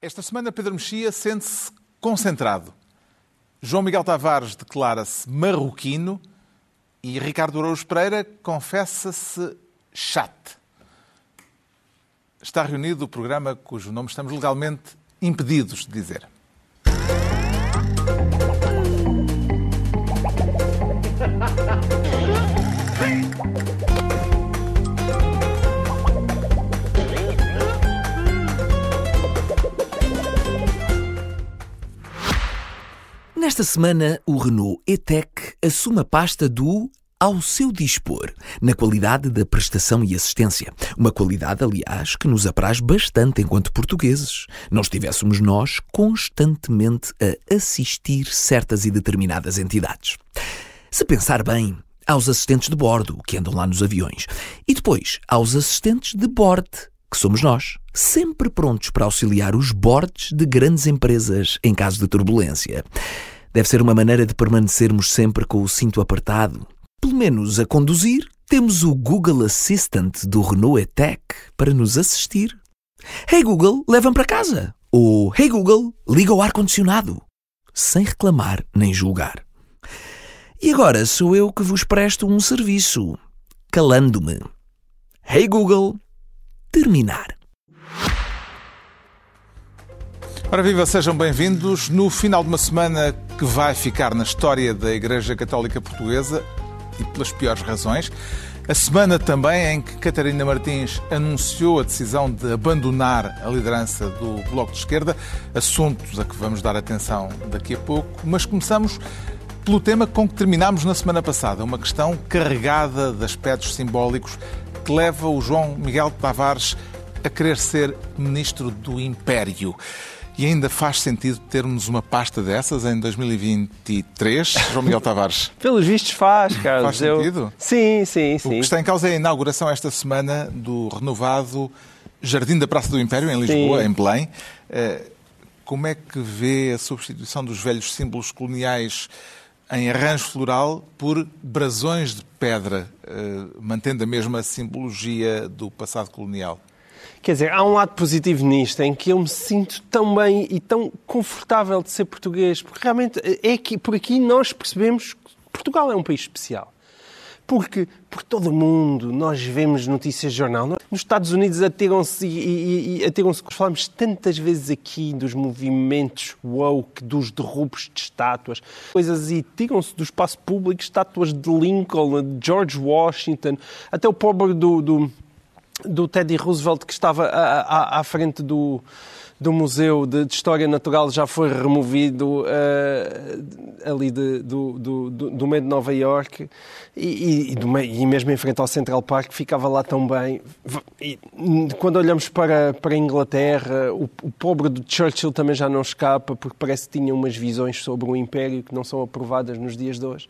Esta semana, Pedro Mexia sente-se concentrado. João Miguel Tavares declara-se marroquino e Ricardo Araújo Pereira confessa-se chato. Está reunido o programa cujo nome estamos legalmente impedidos de dizer. Nesta semana, o Renault E-Tech assume a pasta do ao seu dispor, na qualidade da prestação e assistência. Uma qualidade, aliás, que nos apraz bastante enquanto portugueses. Não estivéssemos nós constantemente a assistir certas e determinadas entidades. Se pensar bem, aos assistentes de bordo, que andam lá nos aviões, e depois aos assistentes de bordo, que somos nós, sempre prontos para auxiliar os bordes de grandes empresas em caso de turbulência. Deve ser uma maneira de permanecermos sempre com o cinto apertado. Pelo menos a conduzir, temos o Google Assistant do Renault E-Tech para nos assistir. Hey Google, leva-me para casa. Ou Hey Google, liga o ar-condicionado. Sem reclamar nem julgar. E agora sou eu que vos presto um serviço, calando-me. Hey Google, terminar. Ora viva, sejam bem-vindos. No final de uma semana que vai ficar na história da Igreja Católica Portuguesa e pelas piores razões, a semana também em que Catarina Martins anunciou a decisão de abandonar a liderança do Bloco de Esquerda, assuntos a que vamos dar atenção daqui a pouco, mas começamos pelo tema com que terminámos na semana passada, uma questão carregada de aspectos simbólicos que leva o João Miguel Tavares a querer ser ministro do Império. E ainda faz sentido termos uma pasta dessas em 2023, João Miguel Tavares? Pelos vistos faz, Carlos. Faz sentido? Eu... Sim, sim, sim. O que está em causa é a inauguração esta semana do renovado Jardim da Praça do Império, em Lisboa, Sim. em Belém. Eh, Como é que vê a substituição dos velhos símbolos coloniais em arranjo floral por brasões de pedra, eh, mantendo a mesma simbologia do passado colonial? Quer dizer, há um lado positivo nisto, em que eu me sinto tão bem e tão confortável de ser português, porque realmente é que por aqui nós percebemos que Portugal é um país especial. Porque por todo o mundo nós vemos notícias de jornal. Nos Estados Unidos atiram-se e, e, e atiram-se. Falamos tantas vezes aqui dos movimentos woke, dos derrubos de estátuas, coisas e tiram-se do espaço público estátuas de Lincoln, de George Washington, até o pobre do, do do Teddy Roosevelt que estava à, à, à frente do, do Museu de, de, História Natural já foi removido uh, ali de, do, do, do, meio de Nova York e, e, do, e, mesmo em frente ao Central Park ficava lá tão bem. E, quando olhamos para, para a Inglaterra, o, o pobre do Churchill também já não escapa porque parece que tinha umas visões sobre o Império que não são aprovadas nos dias de hoje.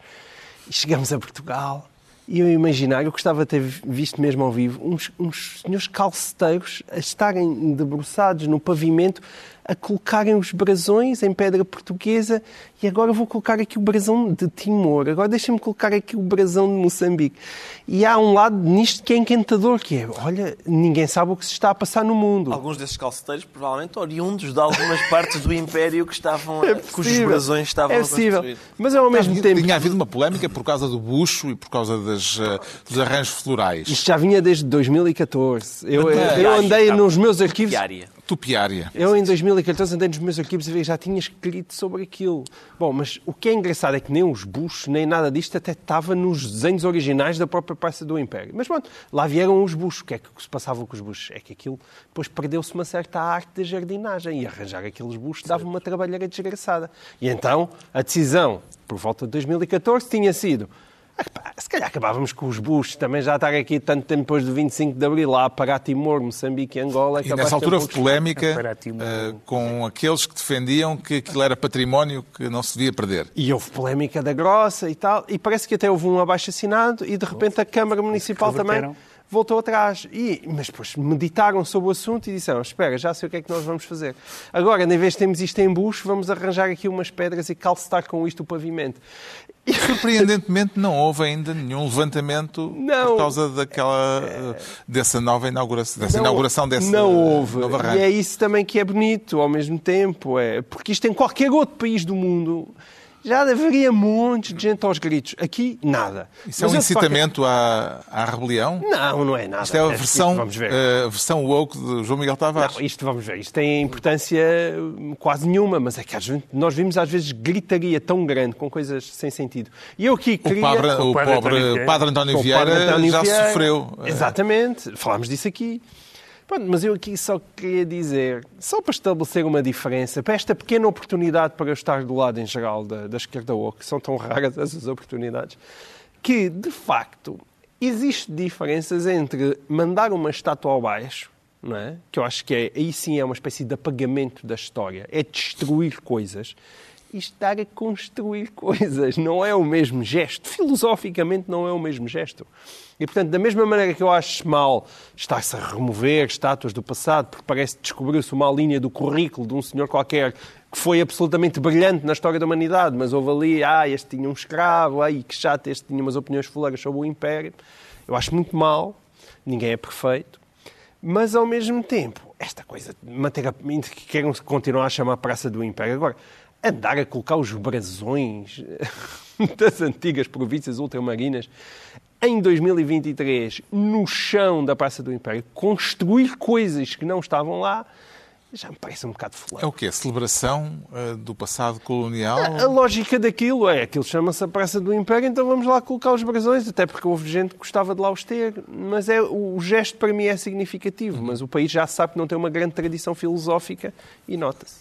E chegamos a Portugal e eu imaginar, eu gostava de ter visto mesmo ao vivo, uns, uns senhores calceteiros a estarem debruçados no pavimento a colocarem os brasões em pedra portuguesa e agora vou colocar aqui o brasão de Timor, agora deixa-me colocar aqui o brasão de Moçambique. E há um lado nisto que é encantador, que é, olha, ninguém sabe o que se está a passar no mundo. Alguns desses calceteiros, provavelmente, oriundos de algumas partes do Império que estavam, é cujos brasões estavam é possível. Mas ao mesmo tinha, tempo... Tinha havido uma polémica por causa do bucho e por causa das, uh, dos arranjos florais. Isto já vinha desde 2014. Eu, eu andei nos meus arquivos... Tupiária. Eu, em 2014, andei nos meus arquivos e já tinha escrito sobre aquilo. Bom, mas o que é engraçado é que nem os buchos, nem nada disto até estava nos desenhos originais da própria Praça do Império. Mas pronto, lá vieram os buchos. O que é que se passava com os buchos? É que aquilo, depois perdeu-se uma certa arte da jardinagem e arranjar aqueles buchos dava uma trabalheira desgraçada. E então, a decisão, por volta de 2014, tinha sido se calhar acabávamos com os buchos, também já estar aqui tanto tempo depois do 25 de Abril, lá para Timor, Moçambique e Angola. E nessa altura houve polémica uh, com aqueles que defendiam que aquilo era património que não se devia perder. E houve polémica da grossa e tal, e parece que até houve um abaixo assinado e de repente a Câmara Municipal também voltou atrás. E, mas depois meditaram sobre o assunto e disseram: Espera, já sei o que é que nós vamos fazer. Agora, em vez de termos isto em bucho, vamos arranjar aqui umas pedras e calcetar com isto o pavimento. Surpreendentemente, não houve ainda nenhum levantamento Não. por causa daquela, dessa nova inauguração, dessa Não- inauguração dessa Não houve. E é isso também que é bonito ao mesmo tempo. É, porque isto em qualquer outro país do mundo já haveria montes de gente aos gritos. Aqui, nada. Isso é Mas um de qualquer- incitamento à, à rebelião? Não, não é nada. Isto é a Isto versão, Vamos ver. a versão woke de João Miguel Tavares. Não, isto vamos ver. Isto tem importância hum, quase nenhuma, mas é que vezes, nós vimos às vezes gritaria tão grande com coisas sem sentido. E eu aqui O, queria... padre, o o padre pobre António Vieira. padre António o Vieira padre já Vieira. sofreu. eh, Exatamente, falámos disso aqui. Pronto, mas eu aqui só queria dizer, só para estabelecer uma diferença, para esta pequena oportunidade para eu estar do lado em geral da, da esquerda que são tão raras essas oportunidades, que de facto existe diferenças entre mandar uma estátua ao baixo, não é? que eu acho que é, aí sim é uma espécie de apagamento da história, é destruir coisas, e estar a construir coisas. Não é o mesmo gesto. Filosoficamente não é o mesmo gesto. E, portanto, da mesma maneira que eu acho mal estar-se a remover estátuas do passado, porque parece que descobriu-se uma linha do currículo de um senhor qualquer que foi absolutamente brilhante na história da humanidade, mas houve ali, ah, este tinha um escravo, ai, que chato, este tinha umas opiniões fuleiras sobre o Império. Eu acho muito mal, ninguém é perfeito, mas ao mesmo tempo, esta coisa manter a, que querem continuar a chamar Praça do Império. Agora, andar a colocar os brasões das antigas províncias ultramarinas em 2023 no chão da Praça do Império, construir coisas que não estavam lá, já me parece um bocado É fulano. o quê? Celebração eh, do passado colonial? A lógica daquilo é, aquilo chama-se a Praça do Império, então vamos lá colocar os brasões, até porque houve gente que gostava de lá os ter. Mas é, o gesto para mim é significativo, mas o país já sabe que não tem uma grande tradição filosófica e nota-se.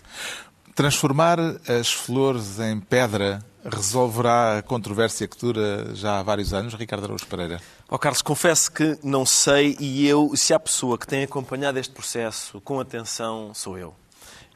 Transformar as flores em pedra resolverá a controvérsia que dura já há vários anos, Ricardo Araújo Pereira? Ó Carlos, confesso que não sei e eu, se há pessoa que tem acompanhado este processo com atenção, sou eu.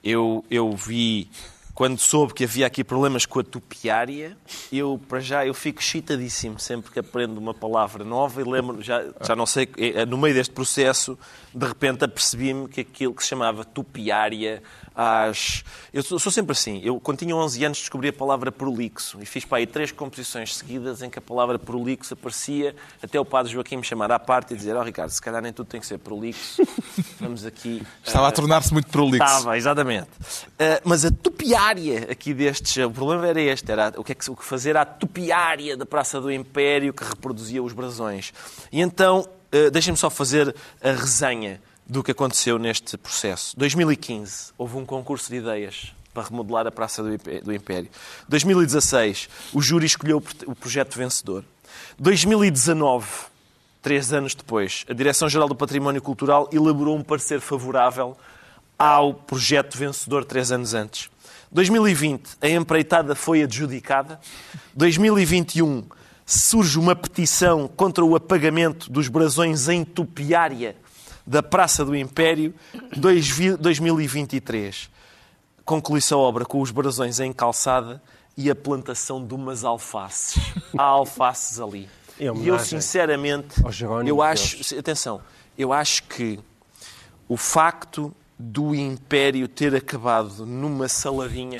Eu, eu vi, quando soube que havia aqui problemas com a tupiária, eu, para já, eu fico excitadíssimo sempre que aprendo uma palavra nova e lembro, já, já não sei, eh, no meio deste processo, de repente apercebi-me que aquilo que se chamava tupiária, às... Eu sou, sou sempre assim. Eu, quando tinha 11 anos, descobri a palavra prolixo e fiz para aí três composições seguidas em que a palavra prolixo aparecia até o padre Joaquim me chamar à parte e dizer ó Ricardo, se calhar nem tudo tem que ser prolixo. Vamos aqui... Estava a ah, tornar-se muito prolixo. Estava, exatamente. Ah, mas a tupiária aqui destes, o problema era este, era o que, é que, o que fazer à tupiária da Praça do Império que reproduzia os brasões. E então, ah, deixem-me só fazer a resenha do que aconteceu neste processo. 2015, houve um concurso de ideias para remodelar a Praça do Impé- do Império. 2016, o júri escolheu o projeto vencedor. 2019, três anos depois, a Direção-Geral do Património Cultural elaborou um parecer favorável ao projeto vencedor três anos antes. 2020, a empreitada foi adjudicada. 2021, surge uma petição contra o apagamento dos brasões em Tupiária da Praça do Império. Dois vi- 2023, conclui-se a obra com os brasões em calçada e a plantação de umas alfaces. Há alfaces ali. Em E eu, sinceramente, eu acho, atenção, eu acho que o facto do Império ter acabado numa saladinha,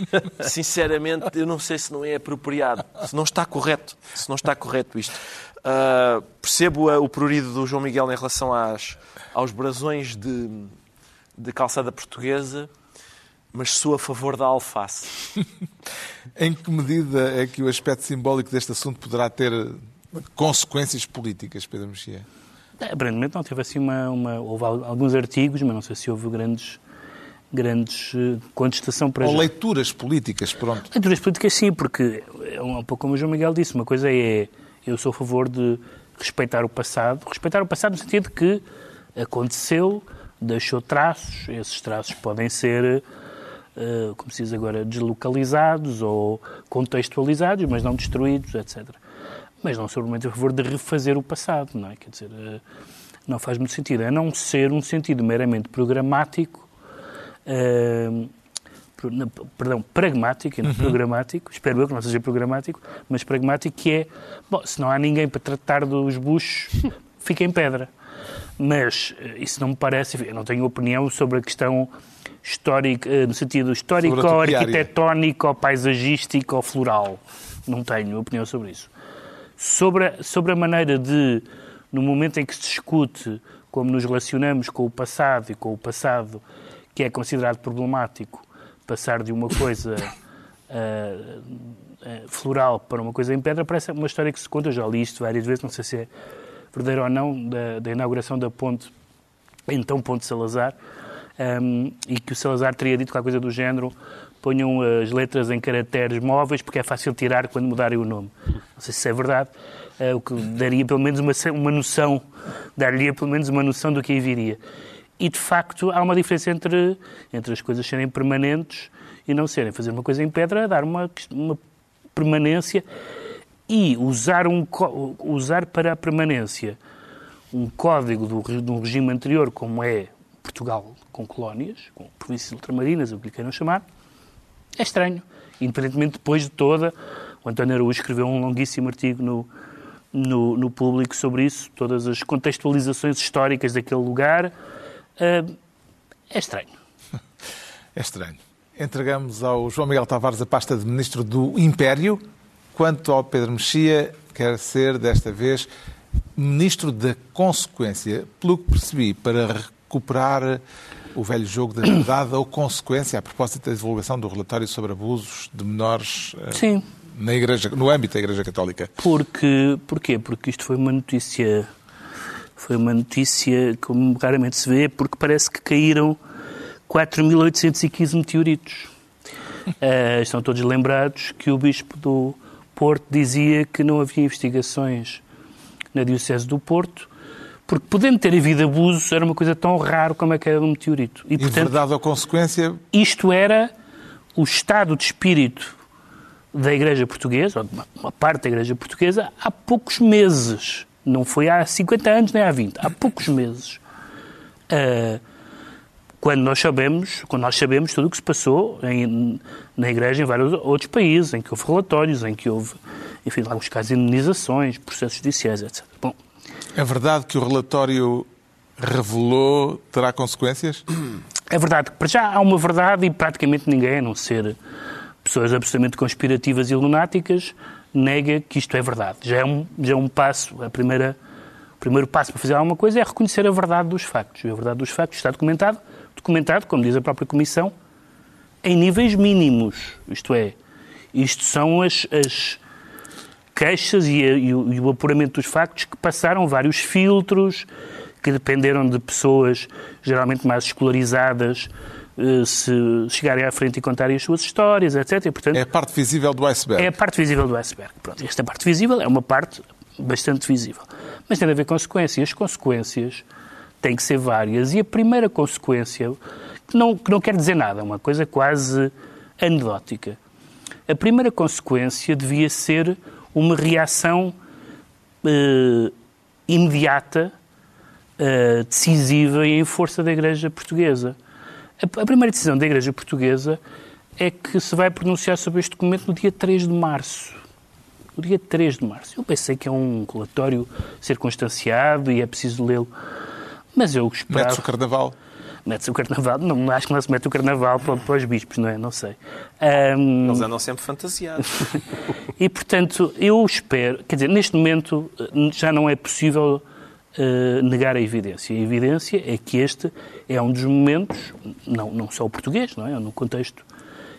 sinceramente, eu não sei se não é apropriado, se não está correto, se não está correto isto. Ah, percebo o prurido do João Miguel em relação às, aos brasões de, de calçada portuguesa, mas sou a favor da alface. Em que medida é que o aspecto simbólico deste assunto poderá ter consequências políticas, Pedro Mexia? É, Aparentemente não teve assim uma, uma- Houve al- alguns artigos, mas não sei se houve grandes, grandes eh, contestação para Ou já. leituras políticas, pronto. Leituras políticas sim, porque é um pouco como o João Miguel disse, uma coisa é eu sou a favor de respeitar o passado, respeitar o passado no sentido que aconteceu, deixou traços, esses traços podem ser, eh, como se diz agora, deslocalizados ou contextualizados, mas não destruídos, etc. Mas não sou realmente a favor de refazer o passado, não é? Quer dizer, eh, não faz muito sentido, a não ser um sentido meramente programático eh, perdão, pragmático e não programático, espero eu que não seja programático, mas pragmático que é, bom, se não há ninguém para tratar dos buchos, fica em pedra. Mas eh, isso não me parece, eu não tenho opinião sobre a questão histórica, eh, no sentido histórico, arquitetónico, ou paisagístico, ou floral. Não tenho opinião sobre isso. Sobre a, sobre a maneira de, no momento em que se discute como nos relacionamos com o passado e com o passado que é considerado problemático, passar de uma coisa ah, ah, floral para uma coisa em pedra, parece uma história que se conta, eu já li isto várias vezes, não sei se é verdadeiro ou não, da, da inauguração da ponte, então Ponte Salazar, um, e que o Salazar teria dito qualquer coisa do género ponham as letras em caracteres móveis porque é fácil tirar quando mudarem o nome. Não sei se é verdade, eh, o que daria pelo menos uma, uma noção, daria pelo menos uma noção do que aí viria. E, de facto, há uma diferença entre, entre as coisas serem permanentes e não serem. Fazer uma coisa em pedra dar uma, uma permanência e usar, um, usar para a permanência um código do, de um regime anterior, como é Portugal com colónias, com províncias ultramarinas, o que lhe queiram chamar, é estranho. Independentemente depois de toda, o António Araújo escreveu um longuíssimo artigo no, no, no público sobre isso, todas as contextualizações históricas daquele lugar. Ah, é estranho. É estranho. Entregamos ao João Miguel Tavares a pasta de Ministro do Império. Quanto ao Pedro Mexia, quer ser, desta vez, Ministro da Consequência. Pelo que percebi, para recuperar o velho jogo da verdade ou consequência, a propósito da divulgação do relatório sobre abusos de menores eh, Sim. na igreja, no âmbito da Igreja Católica. Porque, porquê? Porque isto foi uma notícia, foi uma notícia como raramente se vê, porque parece que caíram 4.815 meteoritos. Eh, estão todos lembrados que o Bispo do Porto dizia que não havia investigações na Diocese do Porto, porque podendo ter havido abusos, era uma coisa tão raro como é que era um meteorito. E, E portanto, verdade ou consequência, isto era o estado de espírito da Igreja Portuguesa, ou de uma parte da Igreja Portuguesa, há poucos meses. Não foi há 50 anos nem há 20, há poucos meses. Ah, quando nós sabemos, quando nós sabemos tudo o que se passou em- na Igreja em vários outros países, em que houve relatórios, em que houve, enfim, alguns casos de indenizações, processos judiciais, etc. Bom, é verdade que o relatório revelou, terá consequências? É verdade que para já há uma verdade e praticamente ninguém, a não ser pessoas absolutamente conspirativas e lunáticas, nega que isto é verdade. Já é um, já é um passo, a primeira, o primeiro passo para fazer alguma coisa é reconhecer a verdade dos factos. E a verdade dos factos está documentado, documentado, como diz a própria Comissão, em níveis mínimos. Isto é, isto são as, as queixas e, a- e o, e o apuramento dos factos que passaram vários filtros, que dependeram de pessoas geralmente mais escolarizadas, se chegarem à frente e contarem as suas histórias, etc. E, portanto, É a parte visível do iceberg. é a parte visível do iceberg. Pronto, esta parte visível é uma parte bastante visível. Mas tem a ver consequências. As consequências têm que ser várias. E a primeira consequência, que não, que não quer dizer nada, é uma coisa quase anedótica. A primeira consequência devia ser uma reação eh, imediata, eh, decisiva e em força da Igreja Portuguesa. A, a primeira decisão da Igreja Portuguesa é que se vai pronunciar sobre este documento no dia 3 de março. No dia 3 de março. Eu pensei que é um relatório circunstanciado e é preciso lê-lo. Mas eu esperava... Mete-se o carnaval. Mete-se o carnaval. Não, acho que não se mete o carnaval para, para os bispos, não é? Não sei. Ahm, Eles andam sempre fantasiados. e, portanto, eu espero... Quer dizer, neste momento eh, já não é possível eh, negar a evidência. A evidência é que este é um dos momentos, não, não só o português, não é? No contexto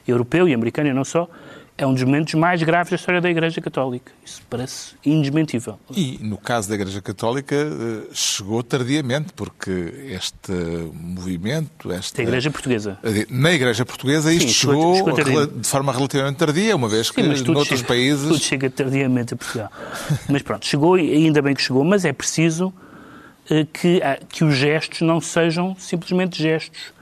europeu e americano e não só, é um dos momentos mais graves da história da Igreja Católica. Isso parece indesmentível. E, no caso da Igreja Católica, eh, chegou tardiamente, porque este movimento, esta... Da Igreja Portuguesa. Na Igreja Portuguesa isto Sim, chegou, chegou- chegou rela- de forma relativamente tardia, uma vez que Sim, noutros chega, países... tudo chega tardiamente a Portugal. Mas pronto, chegou e ainda bem que chegou, mas é preciso eh, que, que os gestos não sejam simplesmente gestos,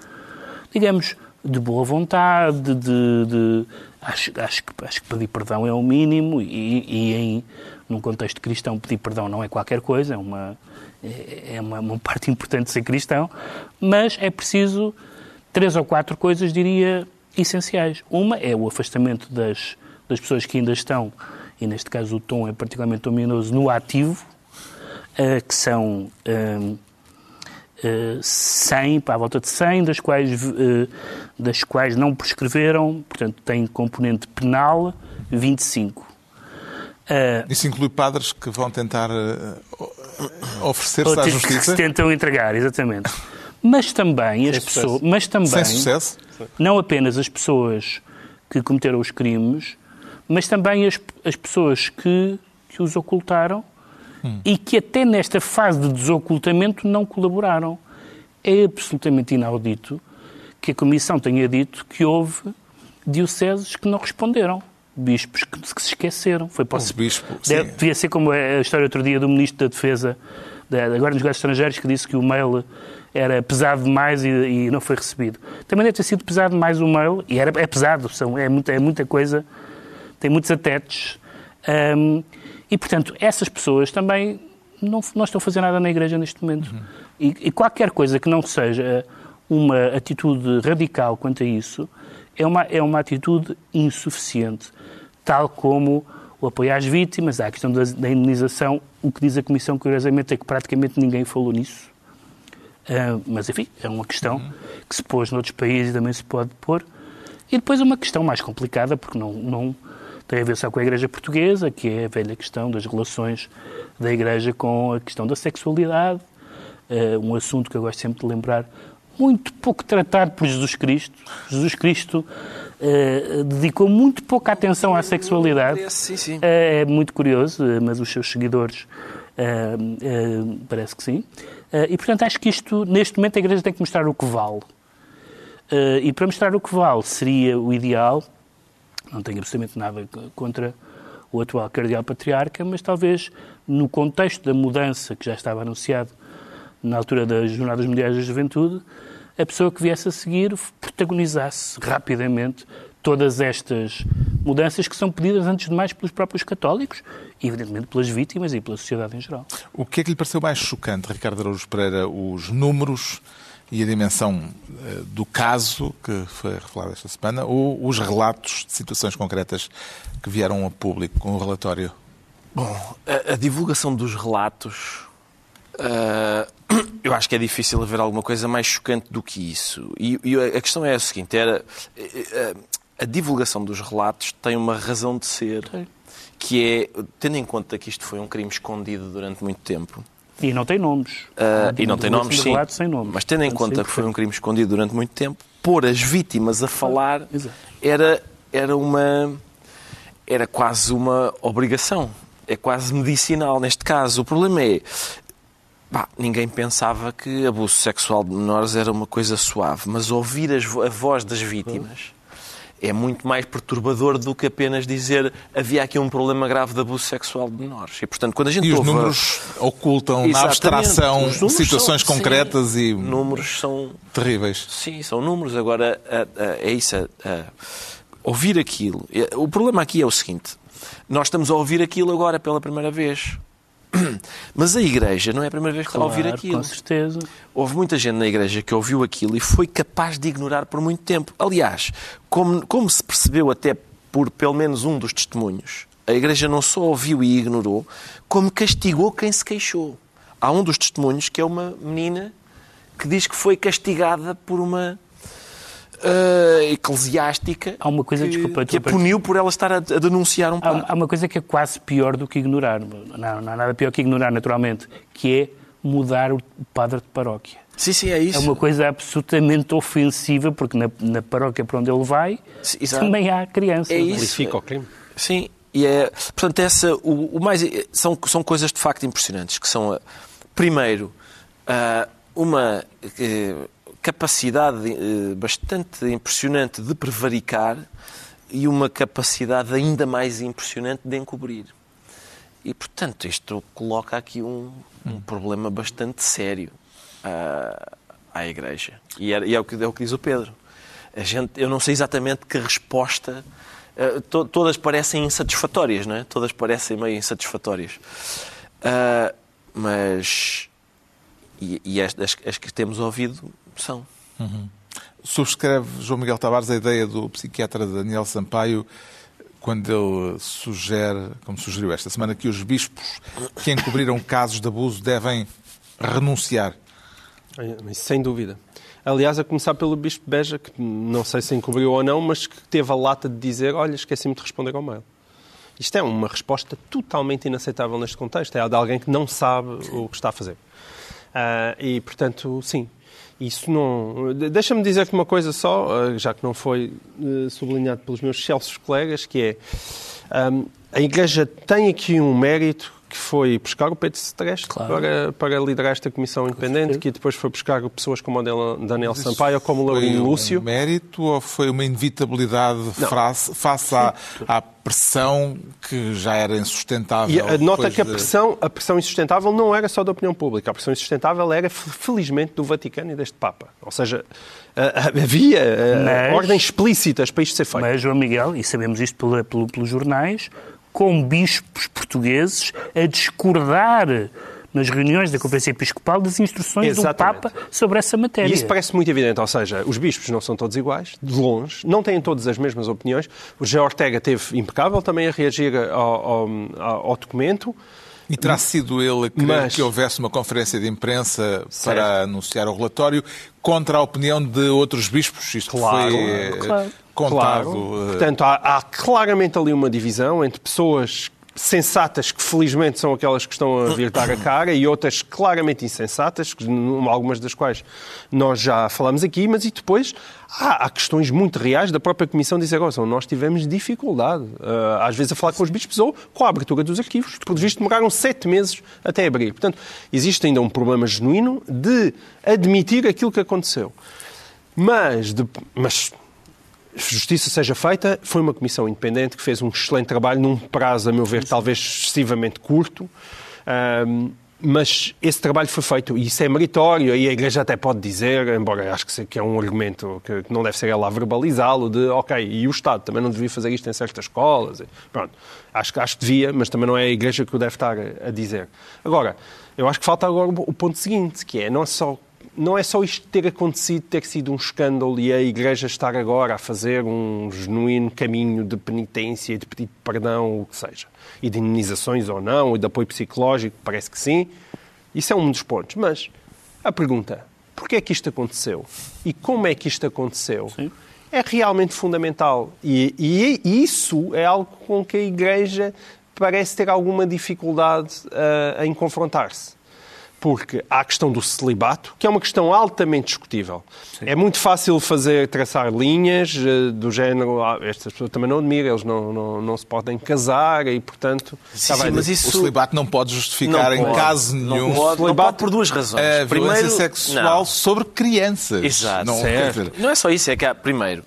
digamos, de boa vontade, de... de- acho, acho, que, acho que pedir perdão é o mínimo e, e em, num contexto cristão pedir perdão não é qualquer coisa, é uma, é é uma, uma parte importante de ser cristão, mas é preciso três ou quatro coisas, diria, essenciais. Uma é o afastamento das, das pessoas que ainda estão, e neste caso o tom é particularmente ominoso, no ativo. uh, que são uh, uh, 100, à volta de 100, das quais, uh, das quais não prescreveram, portanto, tem componente penal 25. Uh, Isso inclui padres que vão tentar oferecer-se à justiça? Que se tentam entregar, exatamente. Mas também as pessoas. Mas também, Sem sucesso? Não apenas as pessoas que cometeram os crimes, mas também as, as pessoas que, que os ocultaram hum. e que até nesta fase de desocultamento não colaboraram. É absolutamente inaudito que a Comissão tenha dito que houve dioceses que não responderam. Bispos que, se esqueceram. Foi para um bispo, deve, devia ser como a história outro dia do Ministro da Defesa, da, agora nos negócios estrangeiros, que disse que o mail era pesado demais e, e, não foi recebido. Também deve ter sido pesado demais o mail, e era, é pesado, são, é, muita, é muita coisa, tem muitos atetes. Um, e, portanto, essas pessoas também não, não estão a fazer nada na Igreja neste momento. Uhum. E, e, qualquer coisa que não seja uma atitude radical quanto a isso é uma, é uma atitude insuficiente, tal como o apoio às vítimas, a questão da, da indenização. O que diz a Comissão, curiosamente, é que praticamente ninguém falou nisso. Uh, mas, enfim, é uma questão uhum. que se pôs noutros países e também se pode pôr. E depois uma questão mais complicada, porque não, não tem a ver só com a Igreja Portuguesa, que é a velha questão das relações da Igreja com a questão da sexualidade, uh, um assunto que eu gosto sempre de lembrar, muito pouco tratado por Jesus Cristo. Jesus Cristo uh, dedicou muito pouca atenção à sexualidade. Sim, sim. Uh, é muito curioso, mas os seus seguidores parece que sim. e, portanto, acho que isto, neste momento, a Igreja tem que mostrar o que vale. e para mostrar o que vale seria o ideal não tenho absolutamente nada contra o atual cardeal patriarca, mas talvez no contexto da mudança que já estava anunciado na altura das Jornadas Mundiais da Juventude, a pessoa que viesse a seguir protagonizasse rapidamente todas estas mudanças que são pedidas, antes de mais, pelos próprios católicos e, evidentemente, pelas vítimas e pela sociedade em geral. O que é que lhe pareceu mais chocante, Ricardo Araújo Pereira? Os números e a dimensão eh, do caso que foi revelado esta semana ou os relatos de situações concretas que vieram a público com o relatório? Bom, a, a divulgação dos relatos, uh, eu acho que é difícil haver alguma coisa mais chocante do que isso. E, e a questão é a seguinte: era, a, eh, a divulgação dos relatos tem uma razão de ser, que é, tendo em conta que isto foi um crime escondido durante muito tempo, e não tem nomes. Uh, e não tem nomes, sim. Sem. Mas tendo em conta que foi um crime escondido durante muito tempo, pôr as vítimas a falar era, era uma... Era quase uma obrigação. É quase medicinal neste caso. O problema é... Bah, ninguém pensava que abuso sexual de menores era uma coisa suave, mas ouvir as, a voz das vítimas é muito mais perturbador do que apenas dizer havia aqui um problema grave de abuso sexual de menores. E, portanto, quando a gente e os números ocultam Exatamente. na abstração situações são, concretas sim, e números são terríveis. Sim, são números. Agora, é isso. ouvir aquilo. O problema aqui é o seguinte. Nós estamos a ouvir aquilo agora pela primeira vez. Mas a Igreja não é a primeira vez que claro, está a ouvir aquilo. Com certeza. Houve muita gente na Igreja que ouviu aquilo e foi capaz de ignorar por muito tempo. Aliás, como, como se percebeu até por pelo menos um dos testemunhos, a Igreja não só ouviu e ignorou, como castigou quem se queixou. Há um dos testemunhos que é uma menina que diz que foi castigada por uma uh, eclesiástica há uma coisa, que, desculpa, que a puniu por ela estar a, a denunciar um padre. Há, há, uma coisa que é quase pior do que ignorar. Não, não há nada pior que ignorar, naturalmente, que é mudar o padre de paróquia. Sim, sim, é isso. É uma coisa absolutamente ofensiva, porque na, na paróquia para onde ele vai sim, também há crianças. É isso. o crime. Sim, e é, portanto, essa, o, o, mais, são, são coisas de facto impressionantes, que são, primeiro, uh, uma... Capacidade eh, bastante impressionante de prevaricar e uma capacidade ainda mais impressionante de encobrir. E, portanto, isto coloca aqui um, um problema bastante sério à, à Igreja. E é, é, o que, é o que diz o Pedro. A gente, eu não sei exatamente que resposta. Uh, to, todas parecem insatisfatórias, não é? Todas parecem meio insatisfatórias. Uh, mas. E, e as, as, as que temos ouvido Uhum. Subscreve João Miguel Tavares a ideia do psiquiatra Daniel Sampaio quando ele sugere, como sugeriu esta semana, que os bispos que encobriram casos de abuso devem renunciar. Sem dúvida. Aliás, a começar pelo Bispo Beja, que não sei se encobriu ou não, mas que teve a lata de dizer: Olha, esqueci-me de responder ao mail. Isto é uma resposta totalmente inaceitável neste contexto. É a de alguém que não sabe o que está a fazer. Uh, e, portanto, sim. Isso não. Deixa-me dizer-te uma coisa só, já que não foi sublinhado pelos meus excelsos colegas, que é. Um, a Igreja tem aqui um mérito que foi buscar o Pedro Streste claro. para, para liderar esta comissão independente, que depois foi buscar pessoas como o Daniel Sampaio, como o Laurino Lúcio. Foi um mérito ou foi uma inevitabilidade face, face à, à, pressão que já era insustentável? E nota que a pressão, a pressão insustentável não era só da opinião pública, a pressão insustentável era, felizmente, do Vaticano e deste Papa. Ou seja, havia mas, ordens explícitas para isto ser feito. Mas, João Miguel, e sabemos isto pelo, pelo, pelos jornais, com bispos portugueses a discordar nas reuniões da Conferência Episcopal das instruções Exatamente. do Papa sobre essa matéria. E isso parece muito evidente, ou seja, os bispos não são todos iguais, de longe, não têm todas as mesmas opiniões. O José Ortega teve impecável também a reagir ao, ao, ao documento. E terá sido ele a querer Mas... que houvesse uma conferência de imprensa certo. para anunciar o relatório contra a opinião de outros bispos? Isto claro, foi claro. Contado. Claro. Eh, Portanto, há, há claramente ali uma divisão entre pessoas sensatas, que felizmente são aquelas que estão a virtar a cara, e outras claramente insensatas, algumas das quais nós já falamos aqui, mas e depois há, há questões muito reais da própria Comissão dizer, oh, nós tivemos dificuldade, uh, às vezes a falar com os bispos ou com a abertura dos arquivos, por visto demoraram sete meses até abrir. Portanto, existe ainda um problema genuíno de admitir aquilo que aconteceu. Mas, de, mas justiça seja feita, foi uma comissão independente que fez um excelente trabalho num prazo, a meu ver, talvez excessivamente curto. Um, mas esse trabalho foi feito e isso é meritório e a Igreja até pode dizer, embora acho que é um argumento que não deve ser ela a verbalizá-lo, de ok, e o Estado também não devia fazer isto em certas escolas. Pronto, acho, acho que devia, mas também não é a Igreja que o deve estar a dizer. Agora, eu acho que falta agora o ponto seguinte, que é não só não é só isto ter acontecido, ter sido um escândalo e a Igreja estar agora a fazer um genuíno caminho de penitência, de pedido de perdão, o que seja, e de indenizações ou não, e de apoio psicológico, parece que sim. Isso é um dos pontos. Mas a pergunta, porquê é que isto aconteceu? E como é que isto aconteceu? Sim. É realmente fundamental. E, e, isso é algo com que a Igreja parece ter alguma dificuldade uh, em confrontar-se porque há a questão do celibato, que é uma questão altamente discutível. Sim. É muito fácil fazer, traçar linhas uh, do género, ah, estas pessoas também não admiram, eles não, não, não se podem casar e, portanto... Sim, sim, mas isso... O celibato não pode justificar não em caso nenhum... Não pode, não pode por duas razões. A primeiro, violência sexual não. sobre crianças. Exato. Não, dizer... não é só isso, é que há, primeiro,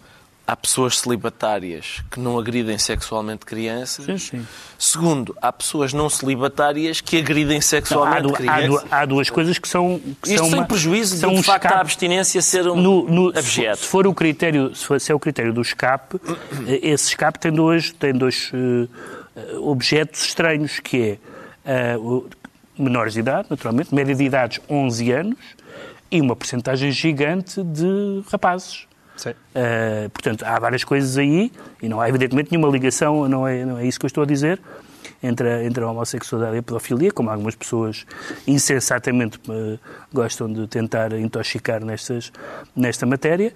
há pessoas celibatárias que não agridem sexualmente crianças. Sim, sim. Segundo, há pessoas não celibatárias que agridem sexualmente não, há, crianças. Há, há, duas coisas que são. Que Isto são sem uma, prejuízo são de, facto, a abstinência ser um no, no, abjeto. Se for, o critério, se, for, se é o critério do escape, eh, esse escape tem dois, tem dois uh, objetos estranhos, que é uh, menores de idade, naturalmente, média de idades 11 anos, e uma porcentagem gigante de rapazes. Uh, portanto, há várias coisas aí, e não há evidentemente nenhuma ligação, não é, não é isso que eu estou a dizer, entre a, entre a homossexualidade e a pedofilia, como algumas pessoas insensatamente uh, gostam de tentar intoxicar nestas, nesta matéria.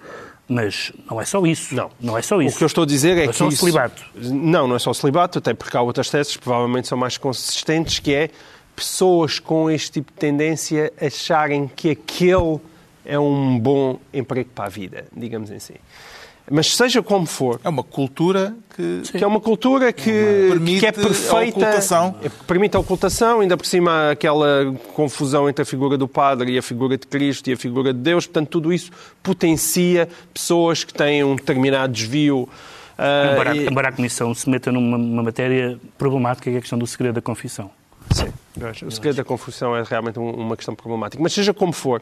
Mas não é só isso. Não, não é só isso. O que eu estou a dizer é, é que. Não é só o celibato. Não, não é só o celibato, até porque há outras teses que provavelmente são mais consistentes, que é pessoas com este tipo de tendência acharem que aquele é um bom emprego para a vida, digamos assim. Mas seja como for. É uma cultura que. que é uma cultura que, permite que é perfeita. A ocultação. É, permite a ocultação, ainda por cima aquela confusão entre a figura do padre e a figura de Cristo e a figura de Deus. Portanto, tudo isso potencia pessoas que têm um determinado desvio. Uh, embora, embora a Comissão se meta numa matéria problemática, que é a questão do segredo da confissão. Sim, o segredo da confissão é realmente uma questão problemática. Mas seja como for,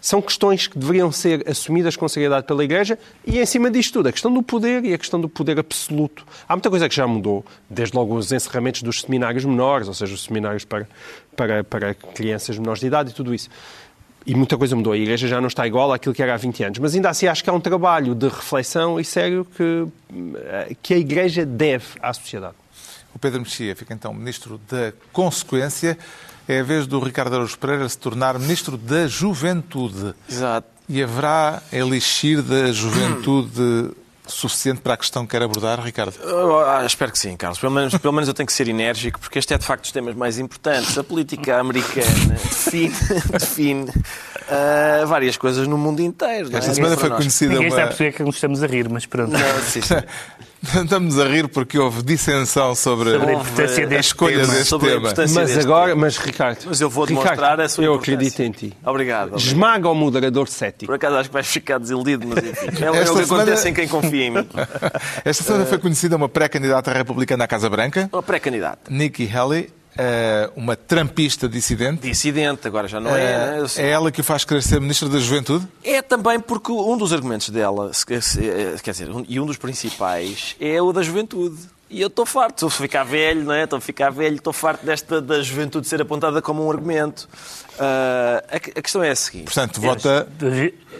são questões que deveriam ser assumidas com seriedade pela Igreja e, em cima disto tudo, a questão do poder e a questão do poder absoluto. Há muita coisa que já mudou, desde logo os encerramentos dos seminários menores, ou seja, os seminários para, para, para crianças menores de idade e tudo isso. e muita coisa mudou. A Igreja já não está igual àquilo que era há 20 anos. Mas ainda assim acho que há um trabalho de reflexão e sério que, que a Igreja deve à sociedade. O Pedro Mexia fica então Ministro da Consequência. É a vez do Ricardo Araújo Pereira se tornar Ministro da Juventude. Exato. E haverá elixir da juventude suficiente para a questão que quer abordar, Ricardo? Ah, espero que sim, Carlos. Pelo menos, pelo menos eu tenho que ser enérgico, porque este é de facto dos temas mais importantes. A política americana define, define uh, várias coisas no mundo inteiro. Esta é? semana foi conhecida Ninguém uma... está a perceber que nos estamos a rir, mas pronto. Não, sim, sim. Estamos a rir porque houve dissensão sobre, Sobre a importância a deste escolha tema. deste Sobre a tema. importância Mas deste agora, mas Ricardo, Mas eu vou Ricardo, demonstrar a sua Eu acredito em ti. Obrigado. obrigado. Esmaga o moderador cético. Por acaso acho que vais ficar desiludido, mas enfim. É, é o Esta que semana- acontece em quem confia em mim. Esta semana foi conhecida uma pré-candidata republicana à Casa Branca, Uma pré-candidata. Nikki Haley, eh, uma trampista dissidente. Dissidente, agora já não é, né? Eh, É ela que o faz querer ser Ministra da Juventude? É também porque um dos argumentos dela, eh, quer dizer, um- e um dos principais, é o da juventude. E eu estou farto, estou a ficar velho, não é? Estou a ficar velho, estou farto desta da juventude ser apontada como um argumento. Ah, a, a questão é a seguinte. Portanto, vota,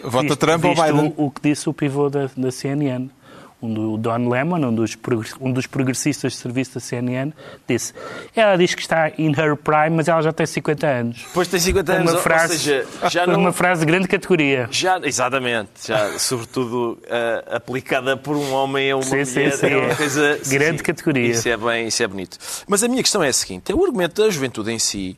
Vota Trump ou Biden? O, o que disse o pivô da, da CNN. Um do, Don Lemon, um dos, um dos progressistas de serviço da CNN, disse: Ela diz que está in her prime, mas ela já tem 50 anos. Depois tem 50 Foi anos, uma ou- frase, seja, já foi não... uma frase de grande categoria. Já, exatamente, já, sobretudo ah, aplicada por um homem a uma Sim, sim, mulher, sim, é uma é. coisa... Grande categoria. Isso é, bem, isso é bonito. Mas a minha questão é a seguinte, é o argumento da juventude em si,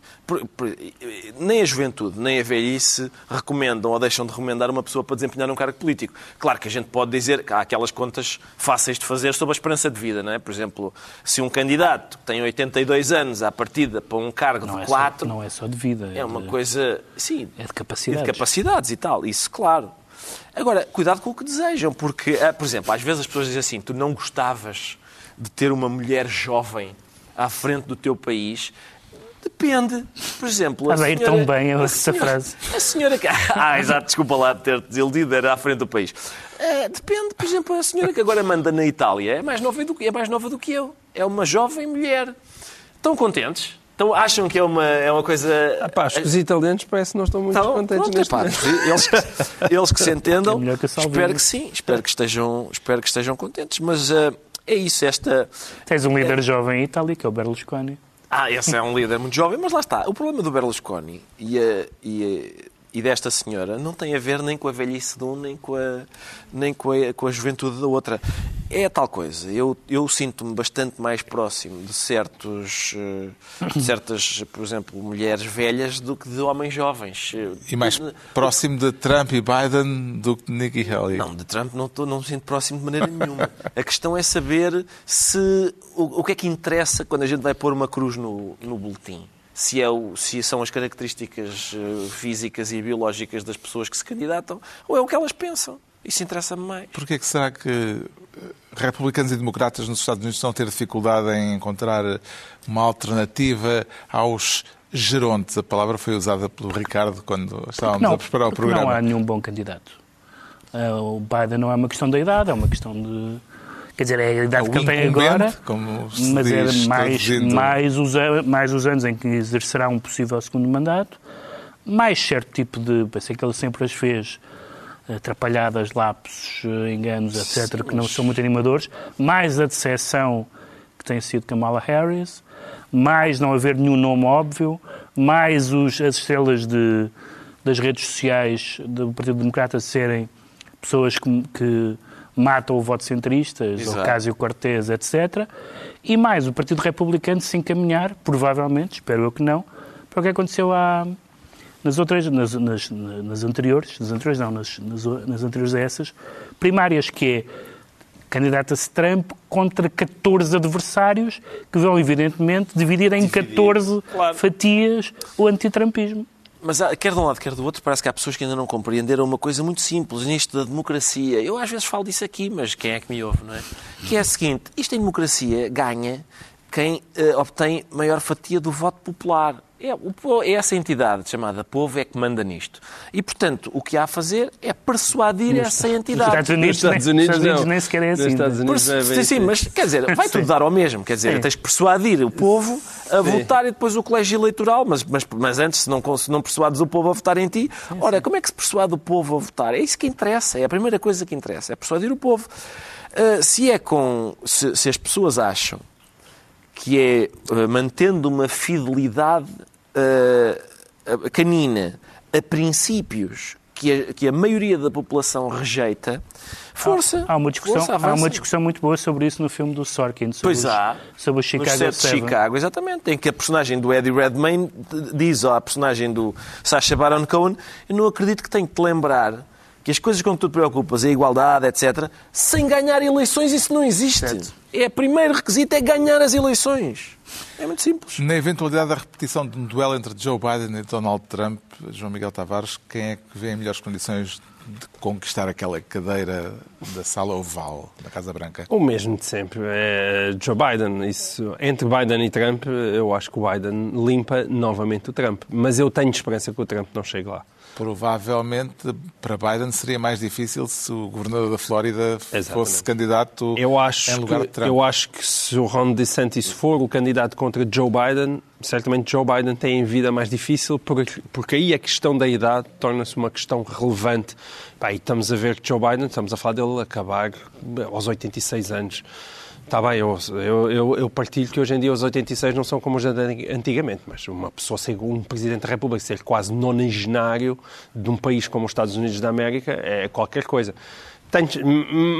nem a juventude, nem a velhice recomendam ou deixam de recomendar uma pessoa para desempenhar um cargo político. Claro que a gente pode dizer que há aquelas contas fáceis de fazer sobre a esperança de vida, não é? Por exemplo, se um candidato tem 82 anos à partida para um cargo Não de é, 4, só, não é só de vida. é uma de- coisa, sim, É de capacidades. de capacidades e tal, isso claro. Agora, cuidado com o que desejam, porque, ah, por exemplo, às vezes as pessoas dizem assim: tu não gostavas de ter uma mulher jovem à frente do teu país. Depende. Por exemplo, Estás a ir tão bem a essa senhora- frase. A senhora que. Ah, exato, desculpa lá de ter-te desiludido, era à frente do país. Ah, depende, por exemplo, a senhora que agora manda na Itália é mais nova do que, é mais nova do que eu. É uma jovem mulher. Estão contentes? Então acham que é uma, é uma coisa. Ah, pá, os italianos parece que não estão muito Tá contentes pronto, neste momento. eles, que- eles que se entendam, É que espero que sim, espero que estejam, espero que estejam contentes. Mas ah, é isso, esta. Tens um líder jovem em Itália, que é o Berlusconi. Ah, esse é um líder muito jovem, mas lá está. O problema do Berlusconi e, a- e, a- e desta senhora não tem a ver nem com a velhice de um, nem com a, nem com a, com a juventude da outra. É a tal coisa. Eu, eu sinto-me bastante mais próximo de, certos, eh, de certas, por exemplo, mulheres velhas do que de homens jovens. E mais próximo de Trump e Biden do que de Nikki Haley. Não, de Trump não, estou, não me sinto próximo de maneira nenhuma. A questão é saber se o, o que é que interessa quando a gente vai pôr uma cruz no, no boletim. Se, é o, se são as características eh, físicas e biológicas das pessoas que se candidatam ou é o que elas pensam. Isso interessa-me mais. Porquê que será que eh, republicanos e democratas nos Estados Unidos estão a ter dificuldade em encontrar uma alternativa aos gerontes? A palavra foi usada pelo Ricardo quando estávamos a preparar o programa. não há nenhum bom candidato. Ah, o Biden não é uma questão da idade, é uma questão de. Quer dizer, é a idade É que ele tem agora, mas é mais, mais, os, mais os anos em que exercerá um possível segundo mandato, mais certo tipo de. Pensei que ele sempre as fez, atrapalhadas, lapsos, enganos, etc., que não são muito animadores, mais a decepção que tem sido Kamala Harris, mais não haver nenhum nome óbvio, mais os, as estrelas de, das redes sociais do Partido Democrata serem pessoas que, que matam o voto centristas, Exato. Ocasio Cortez, etc. E mais o Partido Republicano se encaminhar, provavelmente, espero eu que não, para o que aconteceu há, nas outras, nas, nas, nas anteriores, nas anteriores não, nas, nas, nas anteriores a essas, primárias, que é candidata-se Trump contra 14 adversários que vão, evidentemente, dividir em 14 claro. fatias o antitrampismo. Mas há- quer de um lado, quer do outro, parece que há pessoas que ainda não compreenderam uma coisa muito simples nisto da democracia. Eu às vezes falo disso aqui, mas quem é que me ouve, não é? Que é a seguinte: isto em democracia ganha quem eh, obtém maior fatia do voto popular. É, o é essa entidade chamada povo é que manda nisto. E, portanto, o que há a fazer é persuadir essa Nos entidade. Estados Unidos, Nos Estados Unidos, Estados Unidos não. nem sequer é Nos assim. Estados não é? Unidos Por- é bem sim, sim, mas quer dizer, vai Sim. tudo dar ao mesmo. Quer dizer, Sim. tens que persuadir o povo a votar e depois o colégio eleitoral. Mas, mas, mas antes, se não, se não persuades o povo a votar em ti, ora, como é que se persuade o povo a votar? É isso que interessa, é a primeira coisa que interessa, é persuadir o povo. Ah, se é com. Se, se as pessoas acham que é ah, mantendo uma fidelidade ah, canina a princípios que a, que a maioria da população rejeita, força. Há uma, discussão, força, há uma discussão muito boa sobre isso no filme do Sorkin, sobre, Pois os, há. sobre o Chicago set de 7. Chicago, exatamente, em que a personagem do Eddie Redmayne diz à personagem do Sacha Baron Cohen eu não acredito que tenho que te lembrar que as coisas com que tu te preocupas, a igualdade, etc., sem ganhar eleições, isso não existe. É o primeiro requisito é ganhar as eleições. É muito simples. Na eventualidade da repetição de um duelo entre Joe Biden e Donald Trump, João Miguel Tavares, quem é que vê em melhores condições de conquistar aquela cadeira da sala oval da Casa Branca? O mesmo de sempre. É Joe Biden. Isso, entre Biden e Trump, eu acho que o Biden limpa novamente o Trump. Mas eu tenho esperança que o Trump não chegue lá. Provavelmente para Biden seria mais difícil se o governador da Flórida Exatamente. fosse candidato Eu acho, em lugar que, de Trump. eu acho que se o Ron DeSantis for o candidato contra Joe Biden, certamente Joe Biden tem a vida mais difícil, porque, porque aí a questão da idade torna-se uma questão relevante. Pá, e estamos a ver que Joe Biden, estamos a falar dele acabar aos 86 anos. Está bem, eu, eu, eu, partilho que hoje em dia os 86 não são como os antigamente, mas uma pessoa ser um Presidente da República, ser quase nonagenário de um país como os Estados Unidos da América, é qualquer coisa. Tenho-